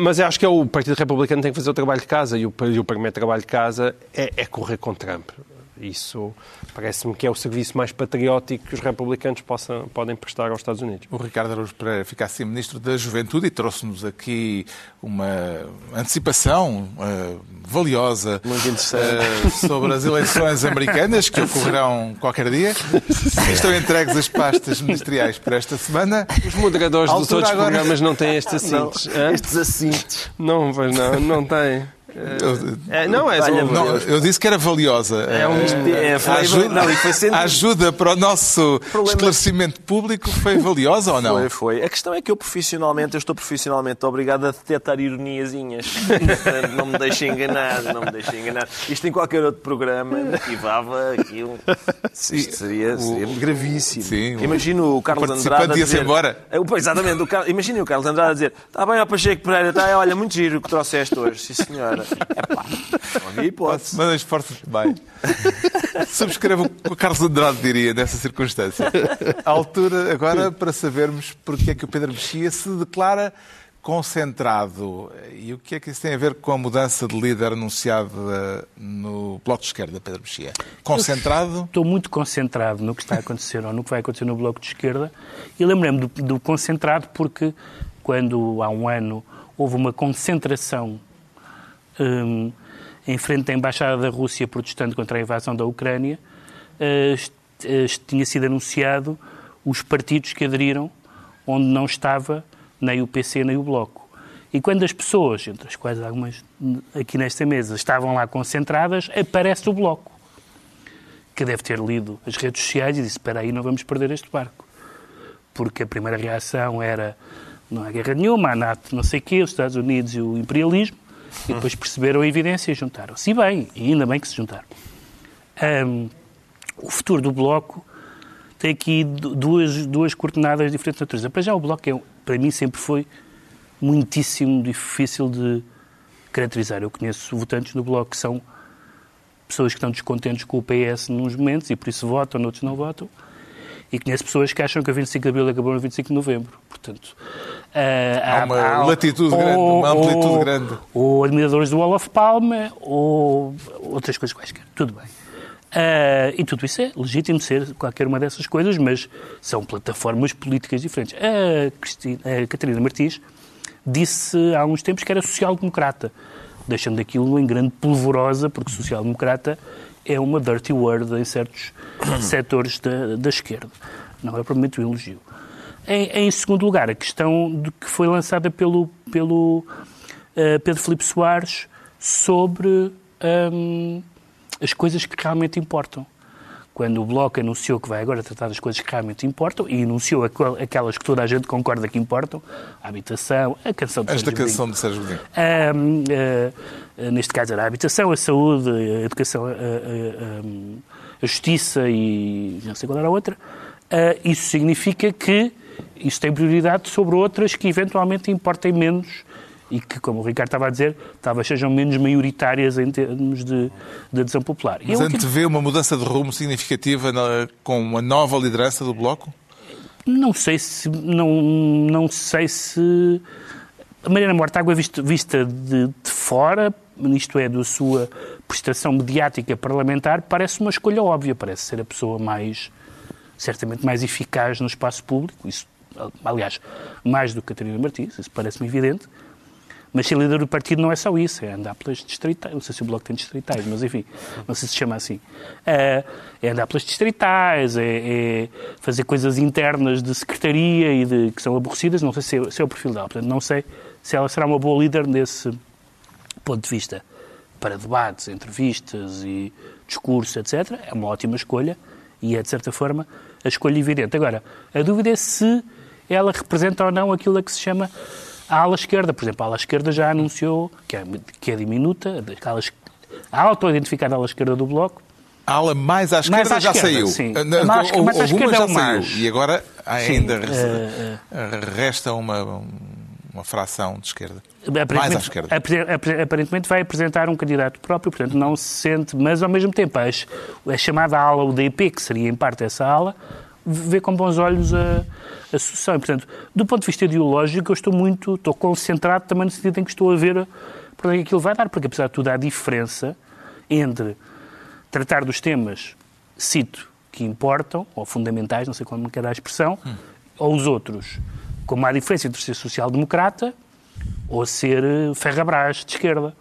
mas eu acho que é o Partido Republicano tem que fazer o trabalho de casa e o, e o primeiro trabalho de casa é, é correr com Trump. Isso parece-me que é o serviço mais patriótico que os republicanos possam, podem prestar aos Estados Unidos. O Ricardo Araújo Pereira fica assim Ministro da Juventude e trouxe-nos aqui uma antecipação eh, valiosa eh, sobre as eleições americanas que ocorrerão qualquer dia. Estão entregues as pastas ministeriais por esta semana. Os moderadores dos altura outros agora- programas não têm estes assintos. hã? Estes assintos. Não, pois não, não têm. Eu, É, não, é só... Olha, não, eu disse que era valiosa. É um- Eh, É, foi- a ajuda, não, foi sendo- a ajuda para o nosso Problema- esclarecimento público foi valiosa ou não? Foi, foi. A questão é que eu profissionalmente, eu estou profissionalmente obrigado a detectar ironiazinhas. Não me deixem enganar, não me deixem enganar. Isto em qualquer outro programa motivava aquilo. Isto seria, seria gravíssimo. Sim, o- Imagino o Carlos o participante Andrade ia-se dizer... embora. Exatamente. O Car... Imaginem o Carlos Andrade a dizer está bem, ó Pacheco Pereira, tá, olha, muito giro o que trouxeste hoje. Sim, senhora. É pá, não havia hipótese. Mas esforça-te bem. Subscreva o que o Carlos Andrade diria nessa circunstância. A altura agora para sabermos porque é que o Pedro Mexia se declara concentrado. E o que é que isso tem a ver com a mudança de líder anunciada no Bloco de Esquerda, Pedro Mexia? Concentrado? Estou muito concentrado no que está a acontecer ou no que vai acontecer no Bloco de Esquerda e lembrei-me do, do concentrado porque quando há um ano houve uma concentração hum, em frente à Embaixada da Rússia protestando contra a invasão da Ucrânia, eh, tinha sido anunciado os partidos que aderiram, onde não estava nem o PC nem o Bloco. E quando as pessoas, entre as quais algumas aqui nesta mesa, estavam lá concentradas, aparece o Bloco que deve ter lido as redes sociais e disse: Espera aí, não vamos perder este barco. Porque a primeira reação era: não há guerra nenhuma, há NATO, não sei o quê, os Estados Unidos e o imperialismo. E depois perceberam a evidência e juntaram-se. E bem, e ainda bem que se juntaram. Ahm, o futuro do Bloco tem aqui du- duas, duas coordenadas de diferentes natureza. Para já, o Bloco, é, um- para mim, sempre foi muitíssimo difícil de caracterizar. Eu conheço votantes do Bloco que são pessoas que estão descontentes com o PS nos momentos e por isso votam, noutros não votam. E conheço pessoas que acham que a 25 de Abril acabou no 25 de Novembro. Portanto, ah, Há uma latitude grande, uma amplitude grande. Ou admiradores do Wall of Palma, ou outras coisas quaisquer. Tudo bem. Ah, e tudo isso é legítimo ser qualquer uma dessas coisas, mas são plataformas políticas diferentes. A, Cristina, a Catarina Martins disse há uns tempos que era social-democrata, deixando aquilo em grande polvorosa, porque social-democrata é uma dirty word em certos setores da, da esquerda. Não é propriamente um elogio. Em, em segundo lugar, a questão de que foi lançada pelo, pelo eh, Pedro Filipe Soares sobre hum, as coisas que realmente importam. Quando o Bloco anunciou que vai agora tratar das coisas que realmente importam e anunciou aquelas que toda a gente concorda que importam, a habitação, a canção de Esta canção de Sérgio Godinho. Uh, uh, neste caso era a habitação, a saúde, a educação, a, a justiça e não sei qual era a outra. Uh, isso significa que isso tem prioridade sobre outras que eventualmente importem menos e que, como o Ricardo estava a dizer, talvez sejam menos maioritárias em termos de, de adesão popular. Mas último... antevê uma mudança de rumo significativa na, com uma nova liderança do Bloco? Não sei se... Não, não sei se... A Mariana Mortágua, vista, vista de, de fora, isto é, da sua prestação mediática parlamentar, parece uma escolha óbvia, parece ser a pessoa mais, certamente mais eficaz no espaço público, isso, aliás, mais do que Catarina Martins, isso parece-me evidente, mas ser líder do partido não é só isso, é andar pelas distritais. Não sei se o Bloco tem distritais, mas enfim, não sei se se chama assim. É, é andar pelas distritais, é, é, fazer coisas internas de secretaria e de, que são aborrecidas. Não sei se é, se é o perfil dela. Portanto, não sei se ela será uma boa líder nesse ponto de vista. Para debates, entrevistas e discurso, etc., é uma ótima escolha e é, de certa forma, a escolha evidente. Agora, a dúvida é se ela representa ou não aquilo a que se chama a ala esquerda, por exemplo, a ala esquerda já anunciou que é, que é diminuta, a auto-identificada ala esquerda do Bloco. A ala mais à esquerda mais à já esquerda, saiu. Sim. Na, mais, mais à esquerda já é saiu. E agora ainda sim, uh, resta uma, uma fração de esquerda. Mais à esquerda. Aparentemente vai apresentar um candidato próprio, portanto não se sente, mas ao mesmo tempo a, a chamada ala UDP, que seria em parte essa ala, vê com bons olhos a, a sucessão. E, portanto, do ponto de vista ideológico, eu estou muito, estou concentrado também no sentido em que estou a ver para onde é que aquilo vai dar, porque apesar de tudo há diferença entre tratar dos temas, cito, que importam, ou fundamentais, não sei como quer a expressão, hum. ou os outros, como há diferença entre ser social-democrata ou ser eh, ferrabrás de esquerda.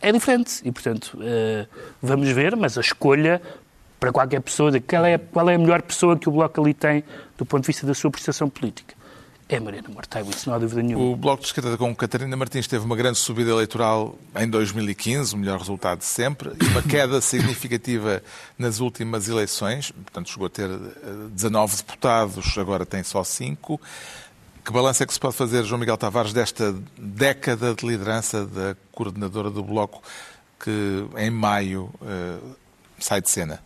É diferente e, portanto, uh, vamos ver, mas a escolha para qualquer pessoa de qual é, qual é a melhor pessoa que o Bloco ali tem do ponto de vista da sua prestação política. É Mariana Mortágua, isso não há dúvida nenhuma. O Bloco de Esquerda com Catarina Martins teve uma grande subida eleitoral em 2015, o melhor resultado de sempre, e uma queda significativa nas últimas eleições, portanto chegou a ter 19 eh, deputados, agora tem só 5. Que balanço é que se pode fazer, João Miguel Tavares, desta década de liderança da coordenadora do Bloco, que em maio uh, sai de cena?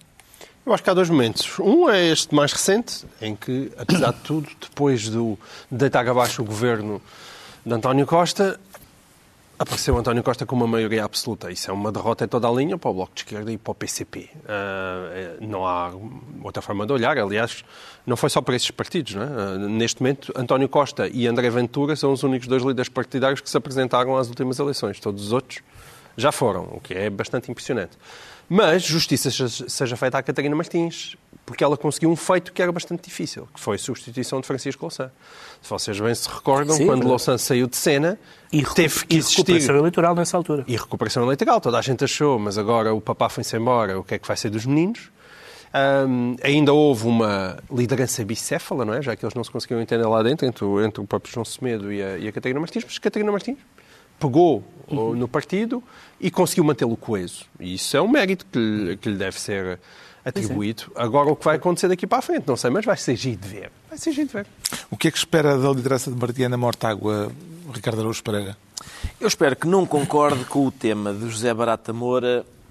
Eu acho que há dois momentos. Um é este mais recente, em que, apesar de tudo, depois do, de deitar abaixo o governo de António Costa, apareceu António Costa com uma maioria absoluta. Isso é uma derrota em toda a linha para o Bloco de Esquerda e para o PCP. Uh, ah, não há outra forma de olhar. Aliás, não foi só para esses partidos. Não é? uh, neste momento, António Costa e André Ventura são os únicos dois líderes partidários que se apresentaram às últimas eleições. Todos os outros já foram, o que é bastante impressionante. Mas justiça seja feita à Catarina Martins, porque ela conseguiu um feito que era bastante difícil, que foi a substituição de Francisco Louçã. Se vocês bem se recordam, Sim, quando Louçã saiu de cena, e teve que existir... E recuperação eleitoral nessa altura. E recuperação eleitoral, toda a gente achou, mas agora o papá foi-se embora, o que é que vai ser dos meninos? Um, ainda houve uma liderança bicéfala, não é? Já que eles não se conseguiram entender lá dentro, entre, entre o próprio João Semedo e a, e a Catarina Martins, mas Catarina Martins pegou uhum. no partido e conseguiu mantê-lo coeso. E isso é um mérito que lhe, que lhe deve ser atribuído. É. Agora, o que vai acontecer daqui para a frente, não sei, mas vai ser giro de ver. Vai ser giro de ver. O que é que espera da liderança de Martiana Mortágua, Ricardo Araújo Pereira? Eu espero que não concorde com o tema de José Barata Moura, uh,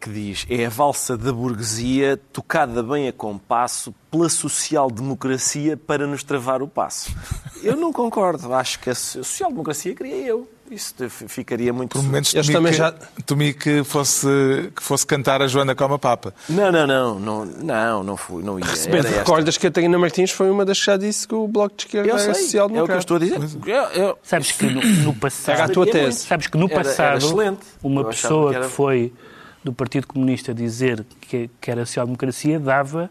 que diz é a valsa da burguesia tocada bem a compasso pela social-democracia para nos travar o passo. Eu não concordo. Acho que a social-democracia queria eu. Isso ficaria muito... Por momentos temi, também que, já... temi que, fosse, que fosse cantar a Joana Coma Papa. Não, não, não. Não, não, não fui. Não ia. Recebendo recordas que a Catarina Martins foi uma das que já disse que o Bloco de Esquerda era social É o que eu estou a dizer. Eu, eu... Sabes que no, no passado... Era a tua tese. Sabes que no passado, era, era uma pessoa que, era... que foi do Partido Comunista dizer que, que era social-democracia dava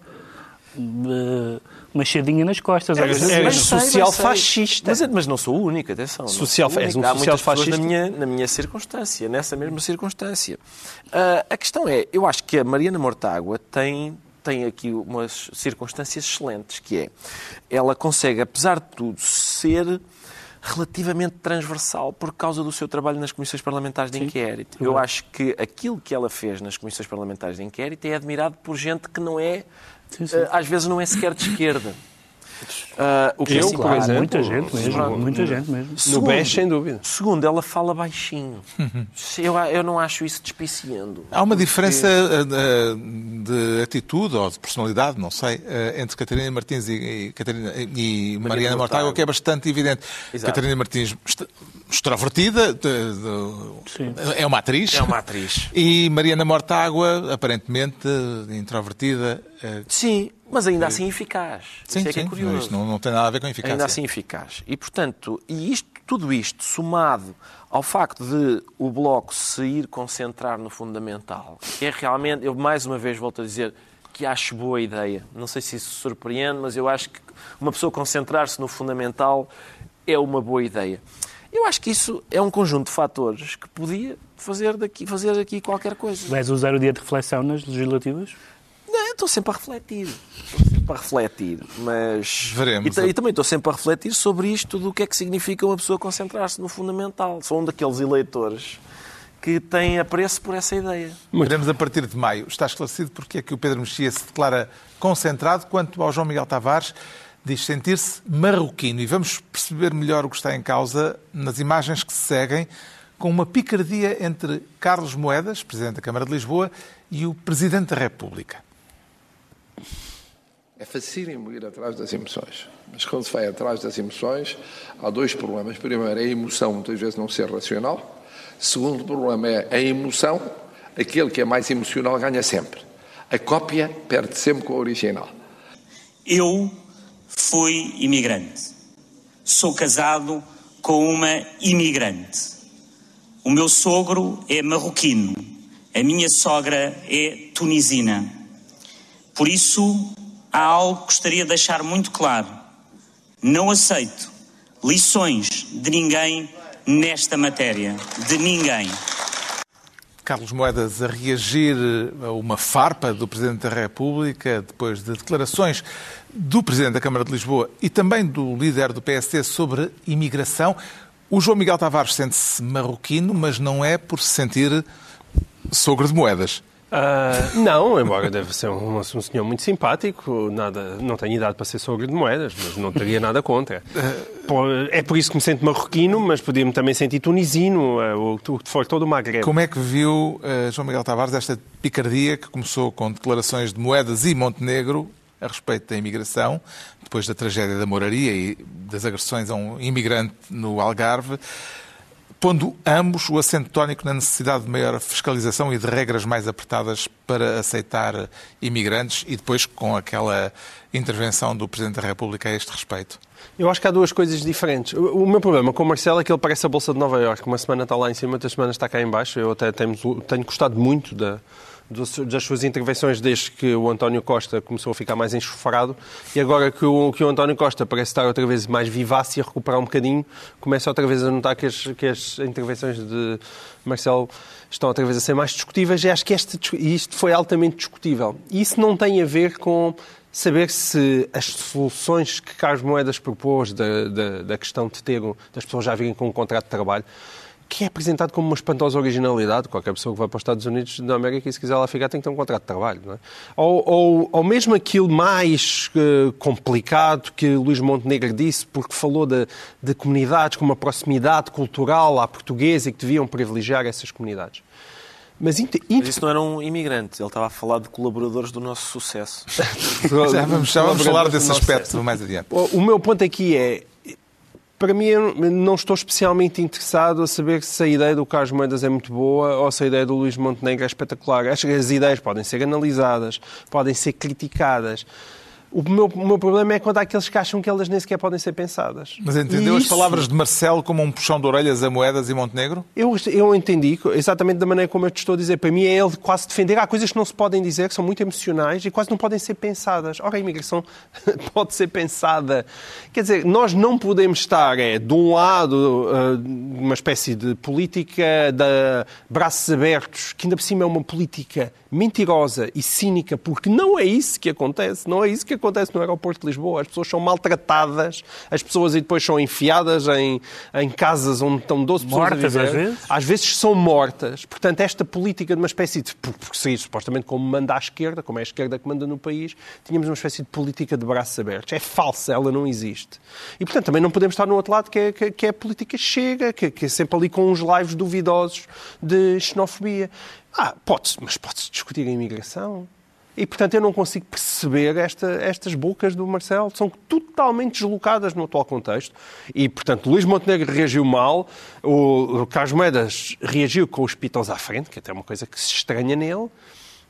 uh, uma chadinha nas costas. É, é, é social fascista. Mas, mas, não sou o único, atenção. Social, não és um Há social fascista. Na minha, na minha circunstância, nessa mesma circunstância. Uh, a questão é, eu acho que a Mariana Mortágua tem tem aqui umas circunstâncias excelentes, que é, ela consegue, apesar de tudo, ser relativamente transversal por causa do seu trabalho nas comissões parlamentares de inquérito. Eu acho que aquilo que ela fez nas comissões parlamentares de inquérito é admirado por gente que não é, Sim, sim. eh, às vezes não é sequer de esquerda. Ah, o que é Eu, por exemplo, muita gente mesmo, muita gente mesmo. No BES, sem dúvida. Segundo, ela fala baixinho. eu, eu não acho isso despiciando. Há uma diferença eh, eh, de atitude ou de personalidade, não sei, eh, entre Catarina Martins e, e, Catarina, e Mariana Mortágua, Mortágua. que é bastante evidente. Exato. Catarina Martins, extrovertida, de- de- é uma atriz. É uma atriz. E Mariana Mortágua, aparentemente introvertida. eh, Sim, mas ainda assim eficaz. Sim, Isso é que sim, é curioso. isto não, não tem nada a ver com eficácia. Ainda assim eficaz. E, portanto, e isto, tudo isto somado ao facto de o Bloco se ir concentrar no fundamental, que é realmente, eu mais uma vez volto a dizer que acho boa ideia. Não sei se isso surpreende, mas eu acho que uma pessoa concentrar-se no fundamental é uma boa ideia. Eu acho que isso é um conjunto de fatores que podia fazer, daqui, fazer aqui qualquer coisa. Vais usar o dia de reflexão nas legislativas? Não, estou sempre a refletir. Estou sempre a refletir. Mas. Veremos. E, ta- e também estou sempre a refletir sobre isto do que é que significa uma pessoa concentrar-se no fundamental. Sou um daqueles eleitores que têm apreço por essa ideia. Veremos a partir de maio. Está esclarecido porque é que o Pedro Mexia se declara concentrado, quanto ao João Miguel Tavares diz sentir-se marroquino. E vamos perceber melhor o que está em causa nas imagens que se seguem, com uma picardia entre Carlos Moedas, Presidente da Câmara de Lisboa, e o Presidente da República. É facílimo ir atrás das emoções. Mas quando se vai atrás das emoções, há dois problemas. Primeiro, é a emoção muitas vezes não ser racional. Segundo problema é a emoção, aquele que é mais emocional ganha sempre. A cópia perde sempre com a original. Eu fui imigrante. Sou casado com uma imigrante. O meu sogro é marroquino. A minha sogra é tunisina. Por isso, há algo que gostaria de deixar muito claro. Não aceito lições de ninguém nesta matéria. De ninguém. Carlos Moedas a reagir a uma farpa do Presidente da República, depois de declarações do Presidente da Câmara de Lisboa e também do líder do PSD sobre imigração. O João Miguel Tavares sente-se marroquino, mas não é por se sentir sogro de moedas. Ah, não, embora deve ser um, um senhor muito simpático, nada, não tenho idade para ser sogro de moedas, mas não teria nada contra. Pô, É por isso que me sinto marroquino, mas podia-me também sentir tunisino, eh, ou o que for todo o Maghreb. Como é que viu, eh, João Miguel Tavares, esta picardia que começou com declarações de moedas e Montenegro a respeito da imigração, depois da tragédia da moraria e das agressões a um imigrante no Algarve, pondo ambos o acento tónico na necessidade de maior fiscalização e de regras mais apertadas para aceitar imigrantes e depois com aquela intervenção do Presidente da República a este respeito? Eu acho que há duas coisas diferentes. O meu problema com o Marcelo é que ele parece a Bolsa de Nova Iorque. Uma semana está lá em cima, outra semana está cá em baixo. Eu até tenho, tenho gostado muito da, dos- das suas intervenções desde que o António Costa começou a ficar mais enxofrado e agora que o, que o António Costa parece estar outra vez mais vivace e a recuperar um bocadinho, começa outra vez a notar que as, que as intervenções de Marcelo estão outra vez a ser mais discutíveis e acho que este, isto foi altamente discutível. E isso não tem a ver com saber se as soluções que Carlos Moedas propôs da, da, da questão de ter, das pessoas já virem com um contrato de trabalho, que é apresentado como uma espantosa originalidade. Qualquer pessoa que vai para os Estados Unidos da América e se quiser lá ficar tem que ter um contrato de trabalho. Não é? ou, ou, ou mesmo aquilo mais eh, complicado que Luís Montenegro disse, porque falou de, de comunidades com uma proximidade cultural à portuguesa e que deviam privilegiar essas comunidades. Mas, Mas isso não era um imigrante, ele estava a falar de colaboradores do nosso sucesso. Já vamos, já vamos falar desse aspecto mais adiante. O o meu ponto aqui é, para mim, não estou especialmente interessado a saber se a ideia do Carlos Moedas é muito boa ou se a ideia do Luís Montenegro é espetacular. Acho que as ideias podem ser analisadas, podem ser criticadas. O meu, o meu problema é quando há aqueles que acham que elas nem sequer podem ser pensadas. Mas entendeu E as isso- palavras de Marcelo como um puxão de orelhas a moedas e Montenegro? Eu, eu entendi exatamente da maneira como eu te estou a dizer. Para mim é ele quase defender. Há coisas que não se podem dizer, que são muito emocionais e quase não podem ser pensadas. Ora, a imigração pode ser pensada. Quer dizer, nós não podemos estar, é, de um lado, ah, uma espécie de política de braços abertos, que ainda por cima é uma política mentirosa e cínica, porque não é isso que acontece. Não é isso que acontece. Acontece no aeroporto de Lisboa. As pessoas são maltratadas, as pessoas e depois são enfiadas em, em casas onde estão 12 pessoas Mortas, a viver. às vezes. Às vezes são mortas. Portanto, esta política de uma espécie de... Sair supostamente como manda à esquerda, como é a esquerda que manda no país, tínhamos uma espécie de política de braços abertos. É falsa, ela não existe. E, portanto, também não podemos estar no outro lado, que é, que, que é a política chega, que, que é sempre ali com uns lives duvidosos de xenofobia. Ah, pode-se, mas pode-se discutir a imigração. E, portanto, eu não consigo perceber esta, estas bocas do Marcelo. São totalmente deslocadas no atual contexto. E, portanto, Luís Montenegro reagiu mal, o Carlos Moedas reagiu com os pitons à frente, que até é uma coisa que se estranha nele.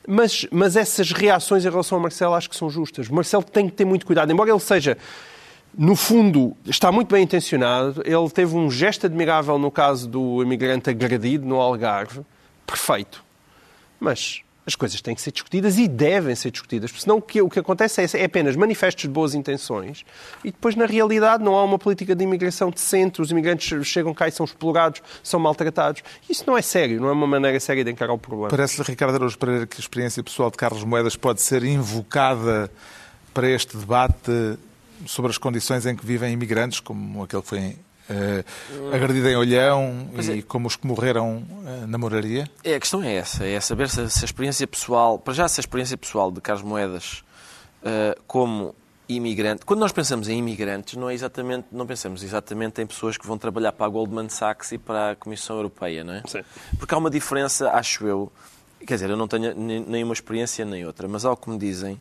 Mas, mas essas reações em relação ao Marcelo acho que são justas. O Marcelo tem que ter muito cuidado. Embora ele seja, no fundo, está muito bem intencionado, ele teve um gesto admirável no caso do imigrante agredido no Algarve. Perfeito. Mas as coisas têm que ser discutidas e devem ser discutidas, porque senão o que, o que acontece é, é apenas manifestos de boas intenções e depois, na realidade, não há uma política de imigração decente, os imigrantes chegam cá e são explorados, são maltratados. Isso não é sério, não é uma maneira séria de encarar o problema. Parece-lhe, Ricardo Araújo Pereira, que a experiência pessoal de Carlos Moedas pode ser invocada para este debate sobre as condições em que vivem imigrantes, como aquele que foi eh, agredido em Olhão Pois e é. como os que morreram eh, na moraria? É, a questão é essa, é saber se, se a experiência pessoal, para já se a experiência pessoal de Carlos Moedas eh, como imigrante, quando nós pensamos em imigrantes, não é exatamente, não pensamos exatamente em pessoas que vão trabalhar para a Goldman Sachs e para a Comissão Europeia, não é? Sim. Porque há uma diferença, acho eu, quer dizer, eu não tenho ne- nenhuma experiência nem outra, mas ao que me dizem,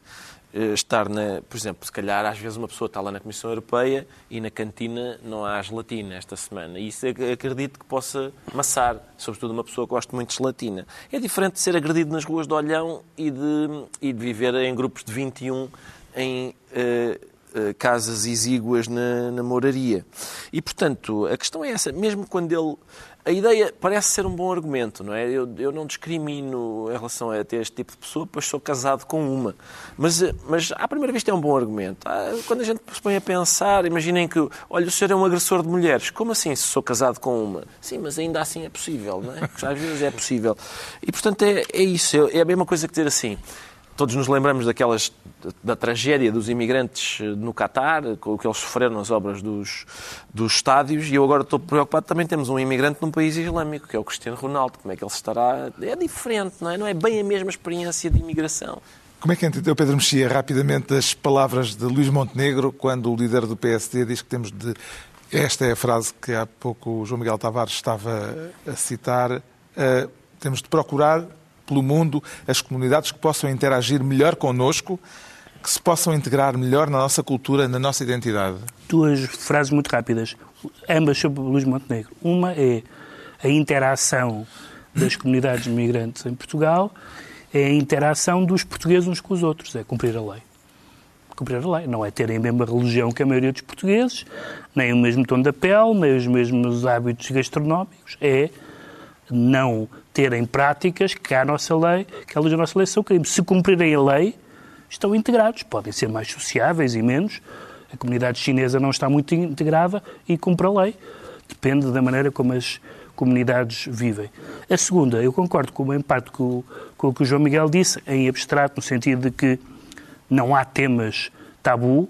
estar na, por exemplo, se calhar às vezes uma pessoa está lá na Comissão Europeia e na cantina não há gelatina esta semana. E isso ac- acredito que possa maçar, sobretudo uma pessoa que gosta muito de gelatina. É diferente de ser agredido nas ruas de Olhão e de, e de viver em grupos de 21 em eh, eh, casas exíguas na, na moraria. E, portanto, a questão é essa. Mesmo quando ele... A ideia parece ser um bom argumento, não é? Eu, eu não discrimino em relação a ter este tipo de pessoa, pois sou casado com uma. Mas, mas à primeira vista é um bom argumento. Ah, quando a gente se põe a pensar, imaginem que, olha, o senhor é um agressor de mulheres. Como assim se sou casado com uma? Sim, mas ainda assim é possível, não é? Às vezes é possível. E, portanto, é, é isso. É a mesma coisa que dizer assim. Todos nos lembramos daquelas da tragédia dos imigrantes eh, no Catar, com o que eles sofreram nas obras dos, dos estádios, e eu agora estou preocupado. Também temos um imigrante num país islâmico, que é o Cristiano Ronaldo. Como é que ele estará? É diferente, não é? Não é bem a mesma experiência de imigração. Como é que entendeu Pedro Mexia rapidamente as palavras de Luís Montenegro quando o líder do PSD diz que temos de. Esta é a frase que há pouco o João Miguel Tavares estava a citar. eh, temos de procurar pelo mundo as comunidades que possam interagir melhor connosco, que se possam integrar melhor na nossa cultura, na nossa identidade. Duas frases muito rápidas, ambas sobre Luís Montenegro. Uma é a interação das comunidades migrantes em Portugal, é a interação dos portugueses uns com os outros, é cumprir a lei. Cumprir a lei. Não é terem a mesma religião que a maioria dos portugueses, nem o mesmo tom da pele, nem os mesmos hábitos gastronómicos. É não terem práticas que a nossa lei, que luz da nossa lei são crimes. Se cumprirem a lei, estão integrados. Podem ser mais sociáveis e menos. A comunidade chinesa não está muito integrada e cumpre a lei. Depende da maneira como as comunidades vivem. A segunda, eu concordo com, em parte com, com o que o João Miguel disse, em abstrato, no sentido de que não há temas tabu,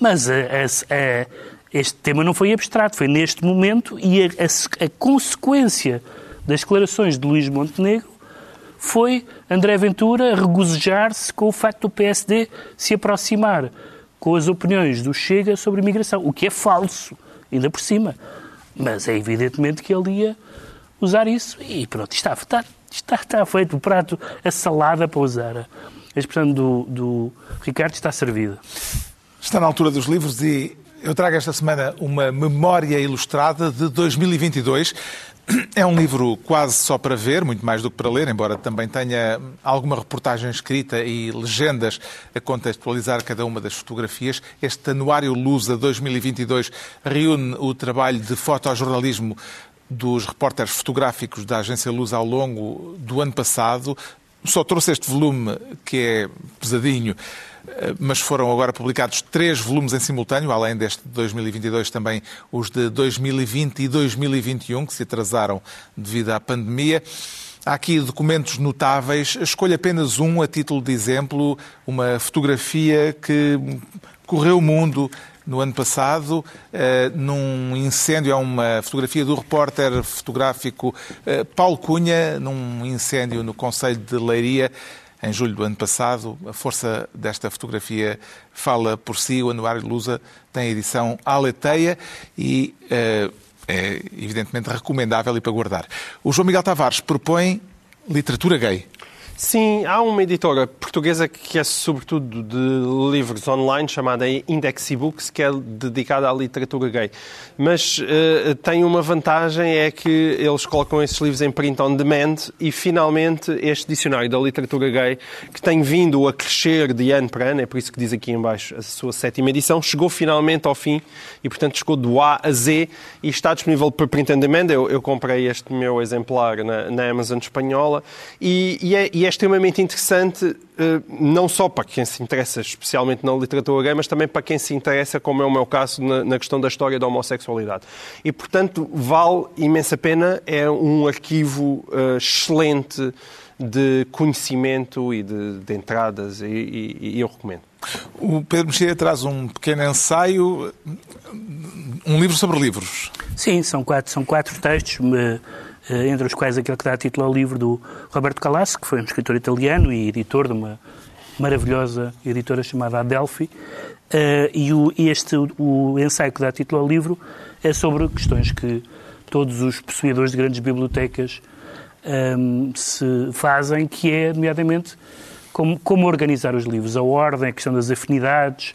mas a- a- a- este tema não foi abstrato, foi neste momento e a consequência das declarações de Luís Montenegro foi André Ventura regozijar-se com o facto do PSD se aproximar com as opiniões do Chega sobre imigração, o que é falso, ainda por cima. Mas é evidentemente que ele ia usar isso e pronto, está, está, está, está feito o prato, a salada para usar. A expressão do, do Ricardo está servida. Está na altura dos livros e eu trago esta semana uma memória ilustrada de 2022. É um livro quase só para ver, muito mais do que para ler, embora também tenha alguma reportagem escrita e legendas a contextualizar cada uma das fotografias. Este Anuário Lusa 2022 reúne o trabalho de fotojornalismo dos repórteres fotográficos da agência Luz ao longo do ano passado. Só trouxe este volume, que é pesadinho, mas foram agora publicados três volumes em simultâneo, além deste de 2022, também os de 2020 e 2021, que se atrasaram devido à pandemia. Há aqui documentos notáveis. Escolho apenas um a título de exemplo, uma fotografia que correu o mundo no ano passado, eh, num incêndio, é uma fotografia do repórter fotográfico eh, Paulo Cunha, num incêndio no Conselho de Leiria, em julho do ano passado. A força desta fotografia fala por si. O Anuário Lusa tem a edição Aleteia e uh, é evidentemente recomendável e para guardar. O João Miguel Tavares propõe literatura gay. Sim, há uma editora portuguesa que é sobretudo de livros online, chamada Index Books, que é dedicada à literatura gay. Mas uh, tem uma vantagem, é que eles colocam esses livros em print on demand e finalmente este dicionário da literatura gay, que tem vindo a crescer de ano para ano, é por isso que diz aqui embaixo a sua sétima edição, chegou finalmente ao fim e portanto chegou do A a Z e está disponível para print on demand. Eu, eu comprei este meu exemplar na, na Amazon espanhola e, e, é, e é extremamente interessante, eh, não só para quem se interessa especialmente na literatura gay, mas também para quem se interessa, como é o meu caso, na questão da história da homossexualidade. E, portanto, vale imensa pena, é um arquivo eh, excelente de conhecimento e de, de entradas, e, e, e, eu recomendo. O Pedro Mexia traz um pequeno ensaio, um livro sobre livros. Sim, são quatro, são quatro textos. Entre os quais aquele que dá título ao livro do Roberto Calasso, que foi um escritor italiano e editor de uma maravilhosa editora chamada Adelphi, uh, e, o, este, o ensaio que dá título ao livro é sobre questões que todos os possuidores de grandes bibliotecas um, ehm, se fazem, que é, nomeadamente, como, como, organizar os livros, a ordem, a questão das afinidades,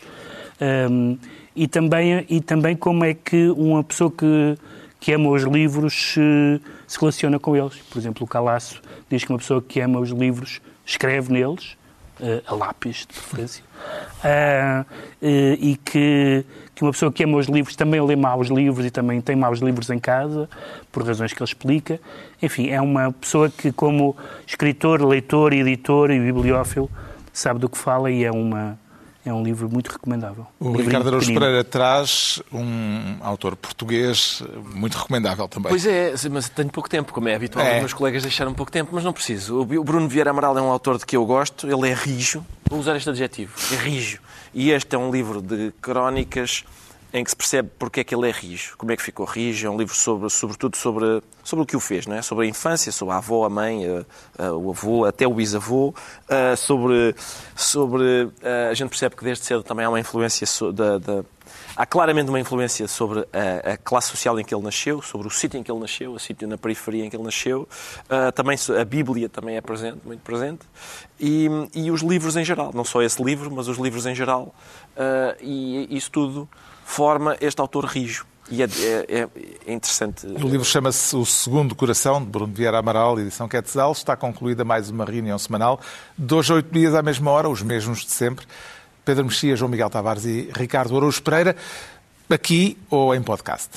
um, ehm, e, também, e também como é que uma pessoa que que ama os livros se, se relaciona com eles. Por exemplo, o Calasso diz que uma pessoa que ama os livros escreve neles, uh, a lápis, de preferência, uh, uh, e que, que uma pessoa que ama os livros também lê maus livros e também tem maus livros em casa, por razões que ele explica. Enfim, é uma pessoa que, como escritor, leitor, editor e bibliófilo, sabe do que fala e é uma é um livro muito recomendável. O Ricardo Araújo Pereira traz um autor português muito recomendável também. Pois é, mas tenho pouco tempo, como é habitual. É. Os meus colegas deixaram pouco tempo, mas não preciso. O Bruno Vieira Amaral é um autor de que eu gosto. Ele é rijo. Vou usar este adjetivo. É rijo. E este é um livro de crónicas em que se percebe porque é que ele é rijo, como é que ficou rijo. É um livro sobre, sobretudo sobre, sobre o que o fez, não é? sobre a infância, sobre a avó, a mãe, a, a, o avô, até o bisavô, uh, sobre, sobre uh, a gente percebe que desde cedo também há uma influência da, da Há claramente uma influência sobre a, a, classe social em que ele nasceu, sobre o sítio em que ele nasceu, o sítio na periferia em que ele nasceu. Uh, também a Bíblia também é presente, muito presente. E, e, os livros em geral, não só esse livro, mas os livros em geral. E isso tudo forma este autor rijo. E é, é, é interessante. O livro chama-se O Segundo Coração, de Bruno Vieira Amaral, edição Quetzal. Está concluída mais uma reunião semanal, dois a oito dias à mesma hora, os mesmos de sempre. Pedro Mexia, João Miguel Tavares e Ricardo Araújo Pereira, aqui ou em podcast.